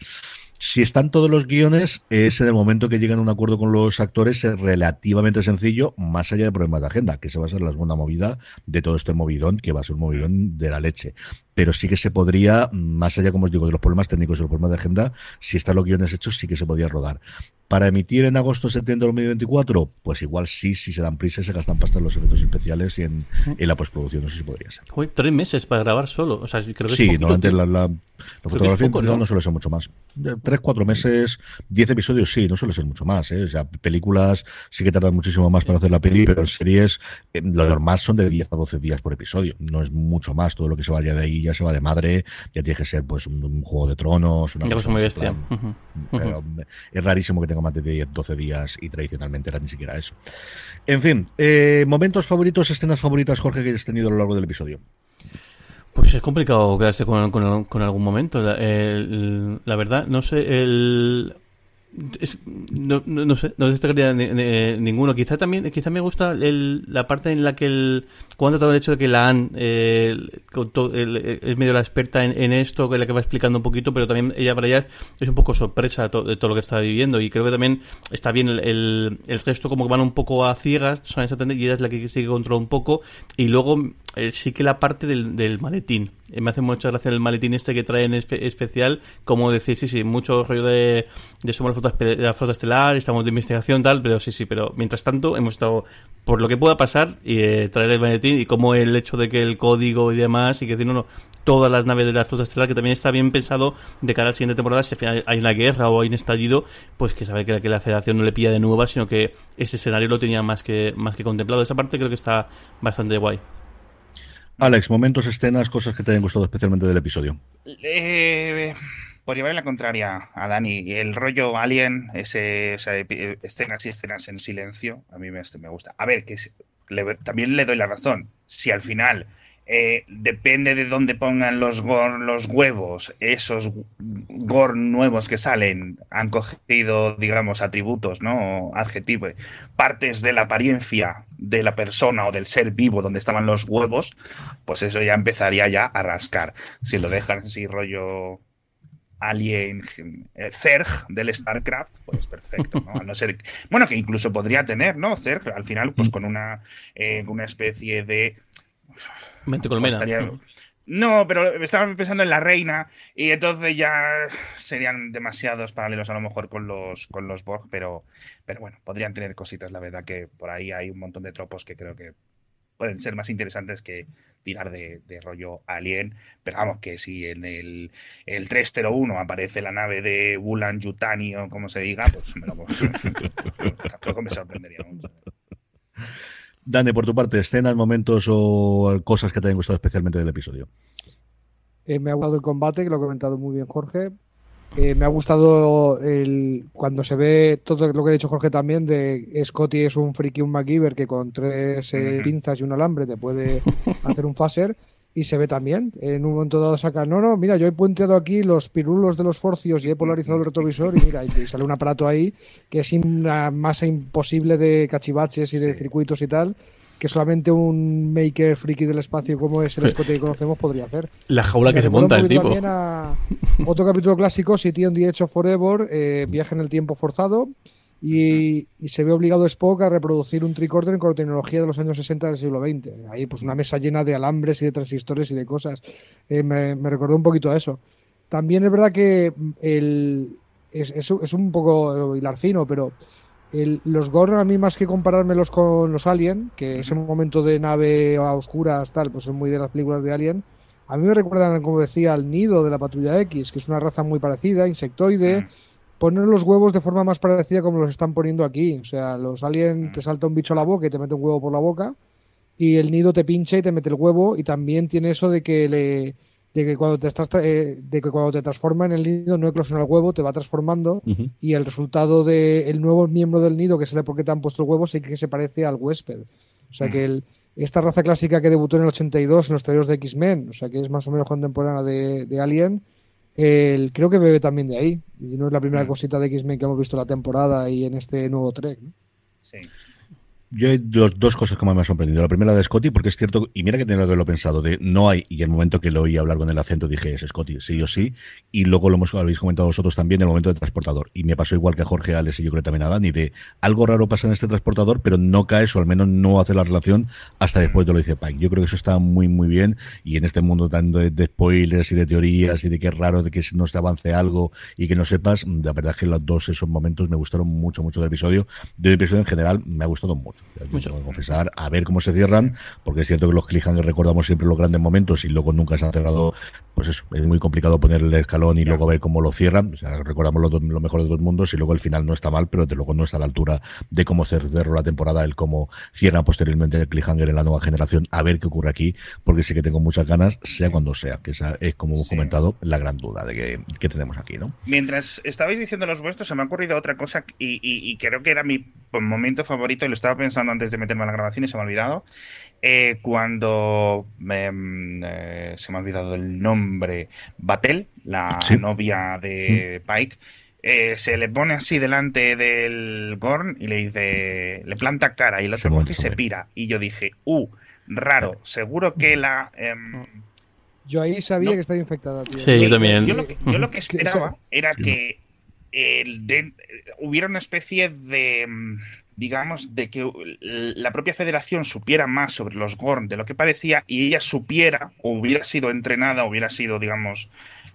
si están todos los guiones, es en momento que llegan a un acuerdo con los actores, es relativamente sencillo, más allá de problemas de agenda, que se va a ser la segunda movida de todo este movidón, que va a ser un movidón de la leche pero sí que se podría, más allá, como os digo, de los problemas técnicos y los problemas de agenda, si están los guiones hechos, sí que se podía rodar. Para emitir en agosto o septiembre de 2024, pues igual sí, si se dan prisa, se gastan pasta en los efectos especiales y en, la postproducción, no sé si podría ser. tres meses para grabar solo, o sea, creo que Sí, es normalmente la, la, fotografía ¿no? suele ser mucho más. Tres, cuatro meses, diez episodios, sí, no suele ser mucho más, ¿eh? O sea, películas sí que tardan muchísimo más para hacer la peli, pero en series eh, lo normal son de 10 a 12 días por episodio, no es mucho más, todo lo que se vaya de ahí ya se va de madre, ya tiene que ser pues un, juego de tronos, una cosa muy bestia. Pero es rarísimo que tenga más de 10, 12 días y tradicionalmente era ni siquiera eso. En fin, eh, momentos favoritos, escenas favoritas, Jorge, que hayas tenido a lo largo del episodio. Pues es complicado quedarse con, con, algún momento. La, la, verdad, no sé, el, no, no, sé, no destacaría ninguno. Quizá también, quizá me gusta la parte en la que el, cuando todo el hecho de que la han eh, es medio la experta en, esto, que la que va explicando un poquito, pero también ella para ella es un poco sorpresa de, todo lo que está viviendo. Y creo que también está bien el, el, resto como que van un poco a ciegas, son y ella es la que sigue controla un poco. Y luego eh, sí que la parte del, maletín me hace mucha gracia el maletín este que traen especial, como decir, sí, sí, mucho rollo de, de somos la flota, la flota estelar, estamos de investigación, tal, pero sí, sí, pero mientras tanto hemos estado, por lo que pueda pasar, y eh, traer el maletín y como el hecho de que el código y demás, y que decir, no, no, todas las naves de la flota estelar, que también está bien pensado de cara a la siguiente temporada, si al final hay una guerra o hay un estallido, pues que sabe que, que la federación no le pilla de nueva, sino que este escenario lo tenía más que, más que contemplado. Esa parte creo que está bastante guay. Alex, momentos, escenas, cosas que te hayan gustado especialmente del episodio. Eh, por llevar la contraria a Dani, el rollo Alien, ese, escenas y escenas en silencio, a mí me, me gusta. A ver, que también le doy la razón. Si al final eh, depende de dónde pongan los, los huevos, esos gor nuevos que salen han cogido, digamos, atributos, ¿no? Adjetivos, partes de la apariencia de la persona o del ser vivo donde estaban los huevos, pues eso ya empezaría ya a rascar. Si lo dejan así rollo Alien eh, Zerg del StarCraft, pues perfecto, ¿no? no ser, bueno, que incluso podría tener, ¿no? Zerg, al final, pues con una, eh, una especie de no, pero estaba pensando en la reina y entonces ya serían demasiados paralelos a lo mejor con los con los Borg, pero pero bueno, podrían tener cositas, la verdad que por ahí hay un montón de tropos que creo que pueden ser más interesantes que tirar de, rollo alien, pero vamos, que si en el, el 301 aparece la nave de Wulan Yutani o como se diga, pues me lo, tampoco me sorprendería mucho. Dani, por tu parte, escenas, momentos o cosas que te hayan gustado especialmente del episodio. Eh, me ha gustado el combate, que lo ha comentado muy bien Jorge. Eh, me ha gustado el, cuando se ve todo lo que ha dicho Jorge también de Scotty es un friki, un MacGyver que con tres eh, pinzas y un alambre te puede hacer un phaser y se ve también. En un momento dado saca, no, no, mira, yo he puenteado aquí los pirulos de los forcios y he polarizado el retrovisor y mira, y sale un aparato ahí que es una masa imposible de cachivaches y de circuitos y tal que solamente un maker friki del espacio como es el Scotty que conocemos podría hacer. La jaula que se monta el tipo. otro capítulo clásico, City on the Edge of Forever, eh, viaje en el tiempo forzado. Y, se ve obligado Spock a reproducir un tricorder con tecnología de los años 60 del siglo XX. Ahí, pues una mesa llena de alambres y de transistores y de cosas. Eh, me, recordó un poquito a eso. También es verdad que el, es, es, un poco hilar fino, pero los Gorn a mí más que comparármelos con los Alien, que ese momento de nave a oscuras tal, pues es muy de las películas de Alien, a mí me recuerdan, como decía, al nido de la patrulla X, que es una raza muy parecida, insectoide, poner los huevos de forma más parecida como los están poniendo aquí. O sea, los Alien te salta un bicho a la boca y te mete un huevo por la boca, y el nido te pincha y te mete el huevo, y también tiene eso de que le de que cuando te estás eh, de que cuando te transforma en el nido no eclosiona el huevo te va transformando y el resultado del nuevo miembro del nido que sale porque te han puesto el huevo sí que se parece al huésped. O sea que el, esta raza clásica que debutó en el 82 en los talleres de X-Men o sea que es más o menos contemporánea de, Alien el, creo que bebe también de ahí. Y no es la primera cosita de X-Men que hemos visto la temporada y en este nuevo Trek sí yo hay dos, cosas que más me han sorprendido. La primera de Scotty, porque es cierto, y mira que tenía que lo pensado, de no hay, y el momento que lo oí hablar con el acento dije, es Scotty, sí o sí, y luego lo hemos, habéis comentado vosotros también, el momento del transportador. Y me pasó igual que a Jorge Alex y yo creo también a Dani, de algo raro pasa en este transportador, pero no cae, o al menos no hace la relación hasta después de lo dice Pike. Yo creo que eso está muy, muy bien, y en este mundo tan de, spoilers y de teorías y de que es raro de que no se avance algo y que no sepas, la verdad es que los dos esos momentos me gustaron mucho, mucho del episodio. Del episodio en general me ha gustado mucho confesar, a ver cómo se cierran, porque es cierto que los cliffhangers recordamos siempre los grandes momentos y luego nunca se han cerrado, pues es, es muy complicado poner el escalón y luego ver cómo lo cierran. O sea, recordamos lo, lo, mejor de dos mundos y luego el final no está mal, pero desde luego no está a la altura de cómo cerró la temporada, el cómo cierra posteriormente el cliffhanger en la nueva generación, a ver qué ocurre aquí, porque sí que tengo muchas ganas, sea cuando sea, que esa es, como hemos comentado, la gran duda de que, que, tenemos aquí, ¿no? Mientras estabais diciendo los vuestros, se me ha ocurrido otra cosa y, y, y creo que era mi momento favorito y lo estaba pensando antes de meterme a la grabación y se me ha olvidado. Eh, cuando em, eh, se me ha olvidado el nombre, Batel, la novia de mm. Pike, eh, se le pone así delante del Gorn y le dice, le planta cara y el otro coge y se pira. Y yo dije, uh, raro, seguro que la... Em, yo ahí sabía que estaba infectada. Sí, yo también. Yo lo que, yo lo que esperaba era que el hubiera una especie de digamos, de que la propia federación supiera más sobre los Gorn de lo que parecía y ella supiera o hubiera sido entrenada, hubiera sido, digamos,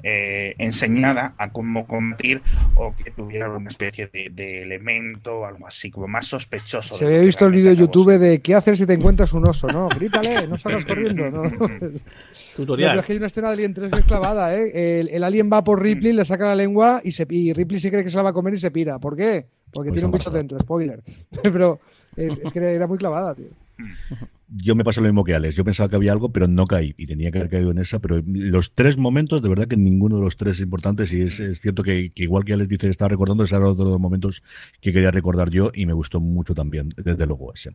eh, enseñada a cómo combatir o que tuviera una especie de, elemento, algo así, como más sospechoso. Se había visto el vídeo de YouTube de qué hacer si te encuentras un oso, ¿no? Grítale, no salgas corriendo, ¿no? Tutorial. es que hay una escena de Alien 3 que es clavada, ¿eh? El, alien va por Ripley, le saca la lengua y, se, y Ripley se cree que se la va a comer y se pira. ¿Por qué? Porque pues tiene un bicho dentro, spoiler. Pero es, que era muy clavada, tío. Yo me pasa lo mismo que Alex. Yo pensaba que había algo, pero no caí. Y tenía que haber caído en esa. Pero los tres momentos, de verdad que ninguno de los tres es importante. Y es, cierto que, igual que Alex dice, estaba recordando, ese era otro de los momentos que quería recordar yo. Y me gustó mucho también, desde luego, ese.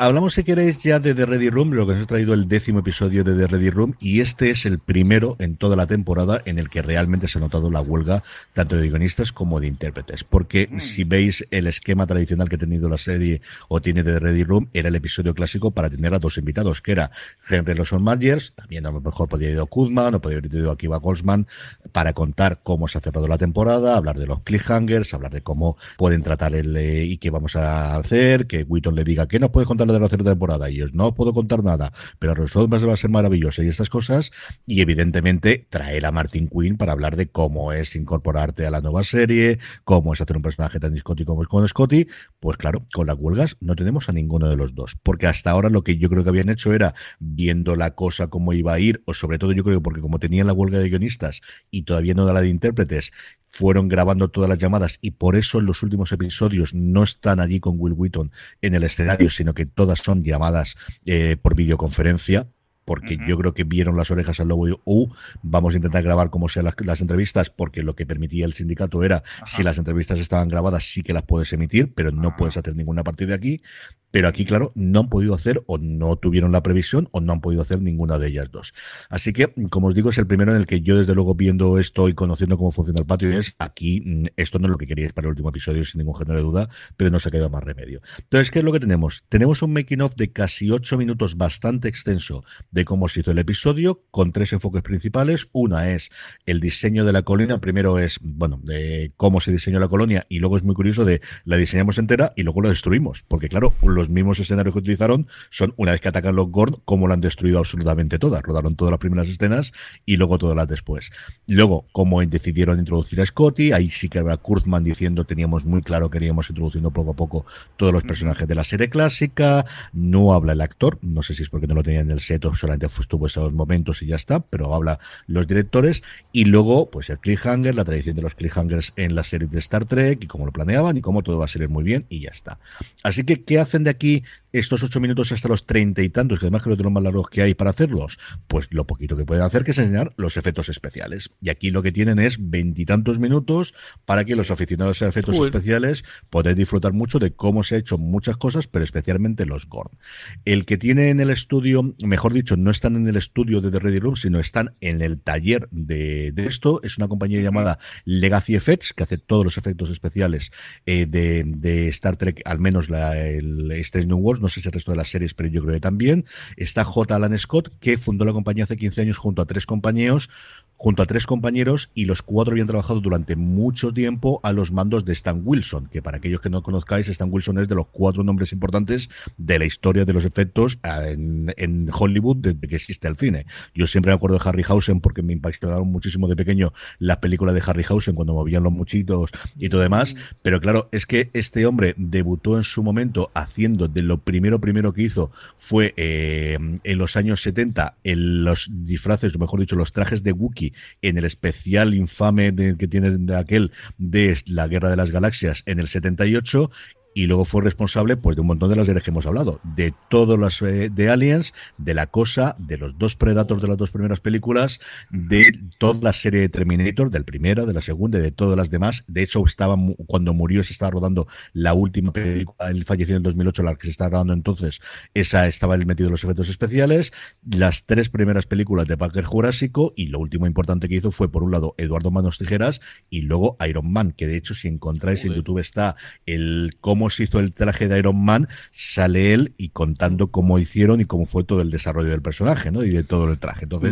Hablamos si queréis ya de The Ready Room, lo que nos ha traído el décimo episodio de The Ready Room, y este es el primero en toda la temporada en el que realmente se ha notado la huelga tanto de guionistas como de intérpretes. Porque si veis el esquema tradicional que ha tenido la serie o tiene The Ready Room, era el episodio clásico para tener a dos invitados, que era Henry Lawson Margers, también a lo mejor podría haber ido Kuzman o podría haber ido Akiva Goldsman, para contar cómo se ha cerrado la temporada, hablar de los cliffhangers, hablar de cómo pueden tratar el eh, y qué vamos a hacer, que Witton le diga que no puede contar de la tercera temporada y os no puedo contar nada, pero nosotros va a ser maravilloso y estas cosas y evidentemente traer a Martin Quinn para hablar de cómo es incorporarte a la nueva serie, cómo es hacer un personaje tan discótico como es con Scotty, pues claro, con las huelgas no tenemos a ninguno de los dos, porque hasta ahora lo que yo creo que habían hecho era viendo la cosa cómo iba a ir, o sobre todo yo creo que porque como tenían la huelga de guionistas y todavía no da la de intérpretes, fueron grabando todas las llamadas y por eso en los últimos episodios no están allí con Will Wheaton en el escenario, sino que todas son llamadas eh, por videoconferencia porque yo creo que vieron las orejas al lobo y uh, vamos a intentar grabar como sean las, entrevistas, porque lo que permitía el sindicato era si las entrevistas estaban grabadas sí que las puedes emitir, pero no puedes hacer ninguna parte de aquí. Pero aquí, claro, no han podido hacer o no tuvieron la previsión o no han podido hacer ninguna de ellas dos. Así que, como os digo, es el primero en el que yo, desde luego, viendo esto y conociendo cómo funciona el patio, es aquí, mm, esto no es lo que queríais para el último episodio, sin ningún género de duda, pero no se ha quedado más remedio. Entonces, ¿qué es lo que tenemos? Tenemos un making of de casi ocho minutos bastante extenso de cómo se hizo el episodio, con tres enfoques principales. Una es el diseño de la colina. Primero es, bueno, de cómo se diseñó la colonia y luego es muy curioso de la diseñamos entera y luego la destruimos. Porque, claro, los mismos escenarios que utilizaron son una vez que atacan los Gorn, como la han destruido absolutamente todas. Rodaron todas las primeras escenas y luego todas las después. Luego, como decidieron introducir a Scotty, ahí sí que habrá Kurzman diciendo, teníamos muy claro que iríamos introduciendo poco a poco todos los personajes de la serie clásica. No habla el actor, no sé si es porque no lo tenía en el set o solamente estuvo esos momentos y ya está, pero habla los directores. Y luego, pues el cliffhanger, la tradición de los cliffhangers en la serie de Star Trek y cómo lo planeaban y cómo todo va a salir muy bien y ya está. Así que, ¿qué hacen de aquí estos ocho minutos hasta los treinta y tantos, que además creo que los más largos que hay para hacerlos, pues lo poquito que pueden hacer que es enseñar los efectos especiales. Y aquí lo que tienen es veintitantos minutos para que los aficionados a efectos especiales podáis disfrutar mucho de cómo se ha hecho muchas cosas, pero especialmente los Gorn. El que tiene en el estudio, mejor dicho, no están en el estudio de The Ready Room, sino están en el taller de, esto, es una compañía llamada Legacy Effects, que hace todos los efectos especiales eh, de, Star Trek, al menos la, el Strange New World no sé si el resto de las series, pero yo creo que también. Está J. Alan Scott, que fundó la compañía hace 15 años junto a tres compañeros, junto a tres compañeros y los cuatro habían trabajado durante mucho tiempo a los mandos de Stan Wilson, que para aquellos que no conozcáis, Stan Wilson es de los cuatro nombres importantes de la historia de los efectos en, Hollywood desde que existe el cine. Yo siempre me acuerdo de Harryhausen porque me impactaron muchísimo de pequeño las películas de Harryhausen cuando movían los muchitos y todo demás, pero claro, es que este hombre debutó en su momento haciendo de lo primero primero que hizo fue eh, en los años 70 en los disfraces, o mejor dicho, los trajes de Wookiee en el especial infame que tiene de aquel de la Guerra de las Galaxias en el 78 y luego fue responsable pues de un montón de las series que hemos hablado, de todos los eh, de Aliens, de La Cosa, de los dos Predators de las dos primeras películas, de toda la serie de Terminator, del primero, de la segunda y de todas las demás. De hecho, estaba cuando murió se estaba rodando la última película, él falleció en 2008, la que se estaba rodando entonces, esa estaba el metido en los efectos especiales, las tres primeras películas de Parker Jurásico y lo último importante que hizo fue por un lado Eduardo Manos Tijeras y luego Iron Man, que de hecho si encontráis en YouTube está el cómo cómo se hizo el traje de Iron Man, sale él y contando cómo hicieron y cómo fue todo el desarrollo del personaje, ¿no? Y de todo el traje. Entonces,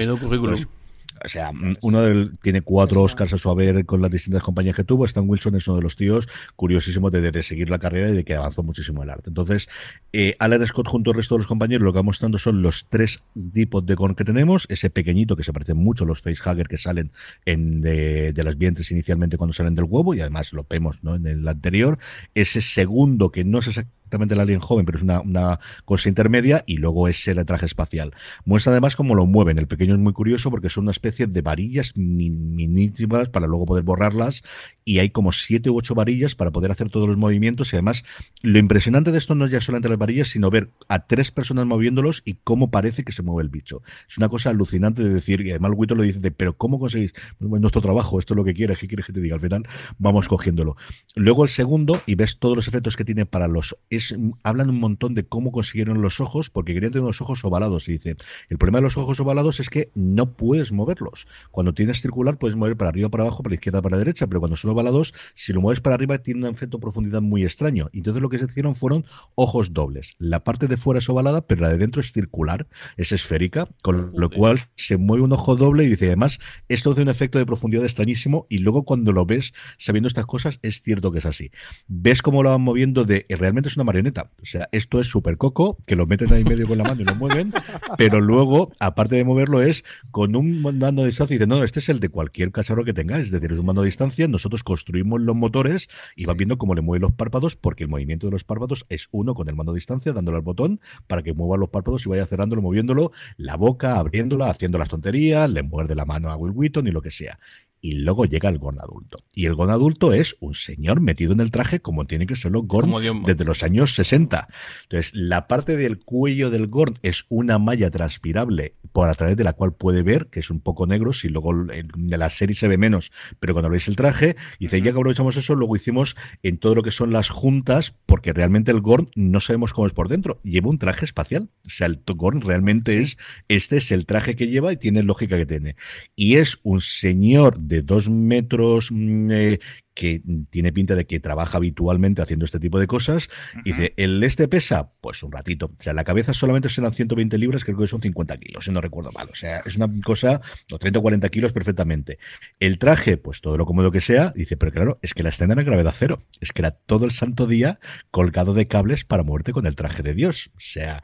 o sea, uno tiene cuatro Oscars a su haber con las distintas compañías que tuvo. Stan Wilson es uno de los tíos curiosísimos de, seguir la carrera y de que avanzó muchísimo el arte. Entonces, eh, Alan Scott junto al resto de los compañeros lo que va mostrando son los tres tipos de con que tenemos. Ese pequeñito que se parece mucho a los facehugger que salen en de, las vientres inicialmente cuando salen del huevo y además lo vemos ¿no? en el anterior. Ese segundo que no es exactamente exactamente el alien joven, pero es una, una cosa intermedia, y luego es el traje espacial. Muestra además cómo lo mueven. El pequeño es muy curioso porque son una especie de varillas minísimas para luego poder borrarlas, y hay como siete u ocho varillas para poder hacer todos los movimientos, y además lo impresionante de esto no es ya solamente las varillas, sino ver a tres personas moviéndolos y cómo parece que se mueve el bicho. Es una cosa alucinante de decir, y además Wito lo dice, pero ¿cómo conseguís? Nuestro trabajo, esto es lo que quieres, ¿qué quieres que te diga? Al final vamos cogiéndolo. Luego el segundo, y ves todos los efectos que tiene para los es hablan un montón de cómo consiguieron los ojos, porque querían tener los ojos ovalados. Y dice, el problema de los ojos ovalados es que no puedes moverlos. Cuando tienes circular puedes mover para arriba, para abajo, para izquierda, para derecha, pero cuando son ovalados, si lo mueves para arriba tiene un efecto de profundidad muy extraño. Entonces lo que se hicieron fueron ojos dobles. La parte de fuera es ovalada, pero la de dentro es circular, es esférica, con lo cual se mueve un ojo doble y dice, además, esto hace un efecto de profundidad extrañísimo y luego cuando lo ves sabiendo estas cosas, es cierto que es así. Ves cómo lo van moviendo de, realmente es una marioneta. O sea, esto es súper coco, que lo meten ahí medio con la mano y lo mueven, pero luego, aparte de moverlo, es con un mando de distancia y dice, no, este es el de cualquier cacharro que tengáis, es decir, es un mando de distancia, nosotros construimos los motores y van viendo cómo le mueven los párpados, porque el movimiento de los párpados es uno con el mando de distancia, dándole al botón para que mueva los párpados y vaya cerrándolo, moviéndolo, la boca, abriéndola, haciendo las tonterías, le muerde la mano a Will Wheaton y lo que sea y luego llega el Gorn adulto. Y el Gorn adulto es un señor metido en el traje como tiene que serlo Gorn desde los años 60. Entonces, la parte del cuello del Gorn es una malla transpirable por a través de la cual puede ver, que es un poco negro, si luego de la serie se ve menos, pero cuando veis el traje, y dice, ya que aprovechamos eso, luego hicimos en todo lo que son las juntas, porque realmente el Gorn no sabemos cómo es por dentro, lleva un traje espacial. O sea, el Gorn realmente es, este es el traje que lleva y tiene lógica que tiene. Y es un señor de dos metros mm, eh, que tiene pinta de que trabaja habitualmente haciendo este tipo de cosas. y dice, ¿el este pesa? Pues un ratito. O sea, la cabeza solamente serán 120 libras, creo que son 50 kilos, si no recuerdo mal. O sea, es una cosa, o 30 o 40 kilos perfectamente. El traje, pues todo lo cómodo que sea. Dice, pero claro, es que la escena era gravedad cero. Es que era todo el santo día colgado de cables para moverte con el traje de Dios. O sea,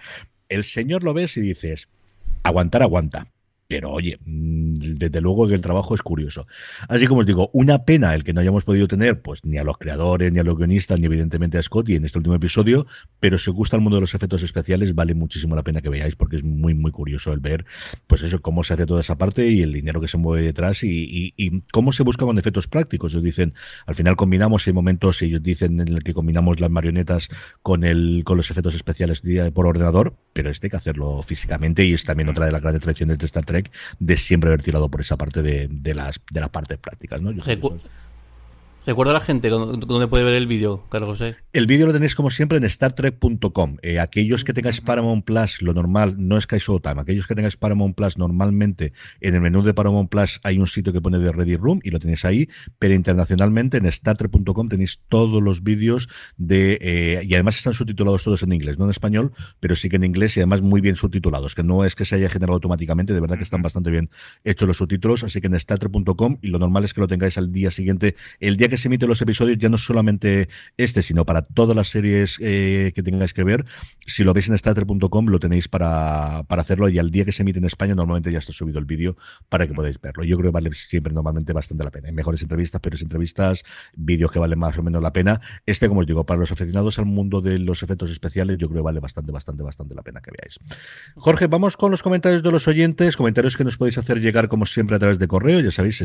el señor lo ves y dices, aguantar, aguanta pero oye, mm, desde luego que el trabajo es curioso. Así como os digo, una pena el que no hayamos podido tener, pues ni a los creadores, ni a los guionistas, ni evidentemente a Scotty en este último episodio, pero si os gusta el mundo de los efectos especiales, vale muchísimo la pena que veáis, porque es muy, muy curioso el ver, pues eso, cómo se hace toda esa parte y el dinero que se mueve detrás y, cómo se busca con efectos prácticos. Ellos dicen, al final combinamos, hay momentos, ellos dicen en el que combinamos las marionetas con el, con los efectos especiales por ordenador, pero este hay que hacerlo físicamente y es también otra de las grandes tradiciones de Star Trek de siempre haber tirado por esa parte de, de las, de las partes prácticas. ¿no? Recuerda a la gente dónde puede ver el vídeo, Carlos José. El vídeo lo tenéis como siempre en StarTrek.com. Eh, aquellos que tengáis Paramount Plus, lo normal no es que hay Showtime. Aquellos que tengáis Paramount Plus, normalmente en el menú de Paramount Plus hay un sitio que pone de Ready Room y lo tenéis ahí. Pero internacionalmente en StarTrek.com tenéis todos los vídeos de. Eh, y además están subtitulados todos en inglés, no en español, pero sí que en inglés y además muy bien subtitulados. Que no es que se haya generado automáticamente, de verdad que están bastante bien hechos los subtítulos. Así que en StarTrek.com y lo normal es que lo tengáis al día siguiente, el día que se emiten los episodios, ya no solamente este, sino para todas las series eh, que tengáis que ver. Si lo veis en starter.com, lo tenéis para, para hacerlo y al día que se emite en España, normalmente ya está subido el vídeo para que podáis verlo. Yo creo que vale siempre normalmente bastante la pena. Hay mejores entrevistas, peores entrevistas, vídeos que valen más o menos la pena. Este, como os digo, para los aficionados al mundo de los efectos especiales, yo creo que vale bastante, bastante, bastante la pena que veáis. Jorge, vamos con los comentarios de los oyentes, comentarios que nos podéis hacer llegar como siempre a través de correo, ya sabéis,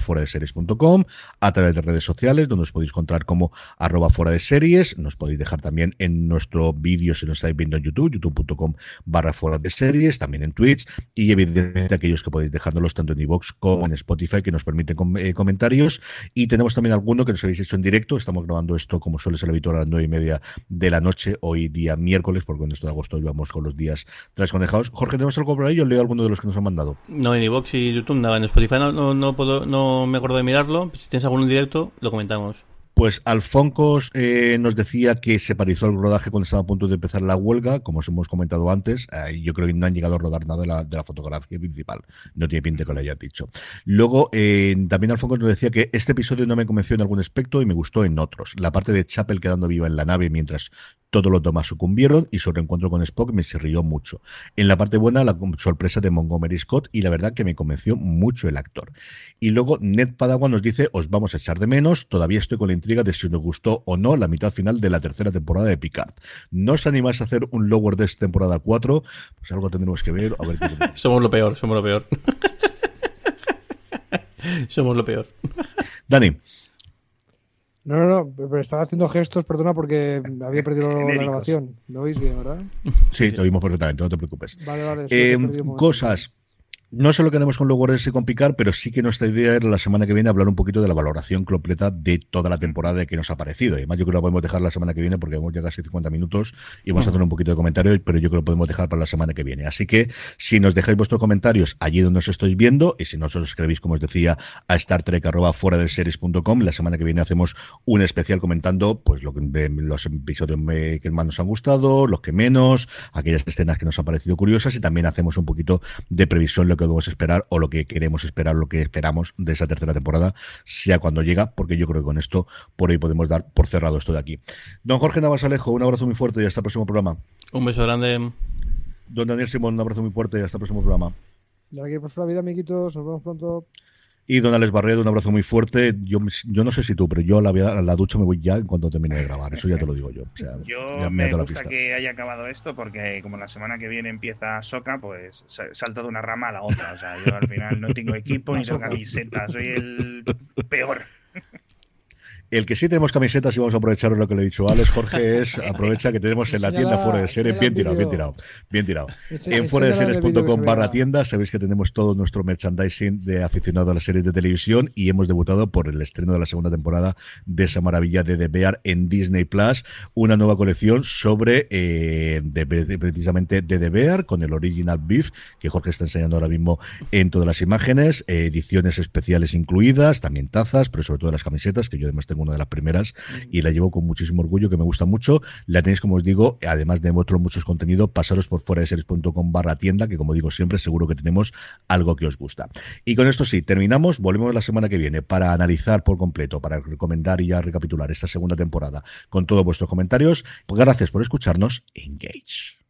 fuera de series.com, a través de redes sociales donde os podéis encontrar como arroba fuera de series. Nos podéis dejar también en nuestro vídeo si nos estáis viendo en YouTube, youtube.com barra fuera de series, también en Twitch y evidentemente aquellos que podéis dejándolos tanto en iVoox como en Spotify que nos permiten eh, comentarios. Y tenemos también alguno que nos habéis hecho en directo. Estamos grabando esto como suele ser habitual a las nueve y media de la noche, hoy día miércoles, porque en esto de agosto vamos con los días trasconejados. Jorge, ¿tenemos algo por ahí? Yo leo alguno de los que nos han mandado. No, en iVoox y YouTube nada. En Spotify no, no, puedo, no me acuerdo de mirarlo. Si tienes algún en directo, lo comentamos. Pues Alfoncos eh, nos decía que se parizó el rodaje cuando estaba a punto de empezar la huelga, como os hemos comentado antes. Eh, yo creo que no han llegado a rodar nada de la, de la fotografía principal. No tiene pinta que lo haya dicho. Luego, eh, también Alfoncos nos decía que este episodio no me convenció en algún aspecto y me gustó en otros. La parte de Chapel quedando viva en la nave mientras todos los demás sucumbieron y su reencuentro con Spock me rió mucho. En la parte buena, la sorpresa de Montgomery Scott y la verdad que me convenció mucho el actor. Y luego Ned Padawan nos dice, os vamos a echar de menos, todavía estoy con la intriga de si nos gustó o no la mitad final de la tercera temporada de Picard. ¿No os animáis a hacer un Lower de temporada 4? Pues algo tendremos que ver. A ver somos lo peor, somos lo peor. somos lo peor. Dani. No, no, no, pero estaba haciendo gestos, perdona, porque había perdido la grabación. ¿Lo oís bien, verdad? Sí, te oímos perfectamente, no te preocupes. Vale, vale. Eh, cosas. No se lo queremos con Logores y con Picar, pero sí que nuestra idea era la semana que viene hablar un poquito de la valoración completa de toda la temporada que nos ha parecido. Y además yo creo que lo podemos dejar la semana que viene porque hemos llegado a 50 minutos y vamos a hacer un poquito de comentario, pero yo creo que lo podemos dejar para la semana que viene. Así que si nos dejáis vuestros comentarios allí donde os estáis viendo y si no os escribís, como os decía, a Star Trek arroba fuera de series.com, la semana que viene hacemos un especial comentando pues lo que los episodios que más nos han gustado, los que menos, aquellas escenas que nos han parecido curiosas y también hacemos un poquito de previsión lo que debemos esperar o lo que queremos esperar, lo que esperamos de esa tercera temporada, sea cuando llega, porque yo creo que con esto por ahí podemos dar por cerrado esto de aquí. Don Jorge Navas Alejo, un abrazo muy fuerte y hasta el próximo programa. Un beso grande. Don Daniel Simón, un abrazo muy fuerte y hasta el próximo programa. Que por la vida, amiguitos, nos vemos pronto. Y Don Alex Barredo, un abrazo muy fuerte. Yo, yo no sé si tú, pero yo a la, a la ducha me voy ya en cuanto termine de grabar. Eso ya te lo digo yo. O sea, yo me, gusta que haya acabado esto porque como la semana que viene empieza Soca, pues salto de una rama a la otra. O sea, yo al final no tengo equipo ni tengo camiseta. Soy el peor. El que sí tenemos camisetas y vamos a aprovechar lo que le he dicho a Alex, Jorge, es aprovecha que tenemos en la tienda fuera de serie, bien tirado, bien tirado, bien tirado. En fuera de series.com barra tienda, sabéis que tenemos todo nuestro merchandising de aficionado a las series de televisión y hemos debutado por el estreno de la segunda temporada de esa maravilla de The Bear en Disney Plus, una nueva colección sobre eh, precisamente de The Bear con el original beef que Jorge está enseñando ahora mismo en todas las imágenes, ediciones especiales incluidas, también tazas, pero sobre todo las camisetas que yo además tengo una de las primeras y la llevo con muchísimo orgullo, que me gusta mucho. La tenéis, como os digo, además de otros muchos contenidos, pasaros por fuera de series.com barra tienda, que como digo siempre, seguro que tenemos algo que os gusta. Y con esto sí, terminamos, volvemos la semana que viene para analizar por completo, para recomendar y ya recapitular esta segunda temporada con todos vuestros comentarios. Pues gracias por escucharnos. Engage.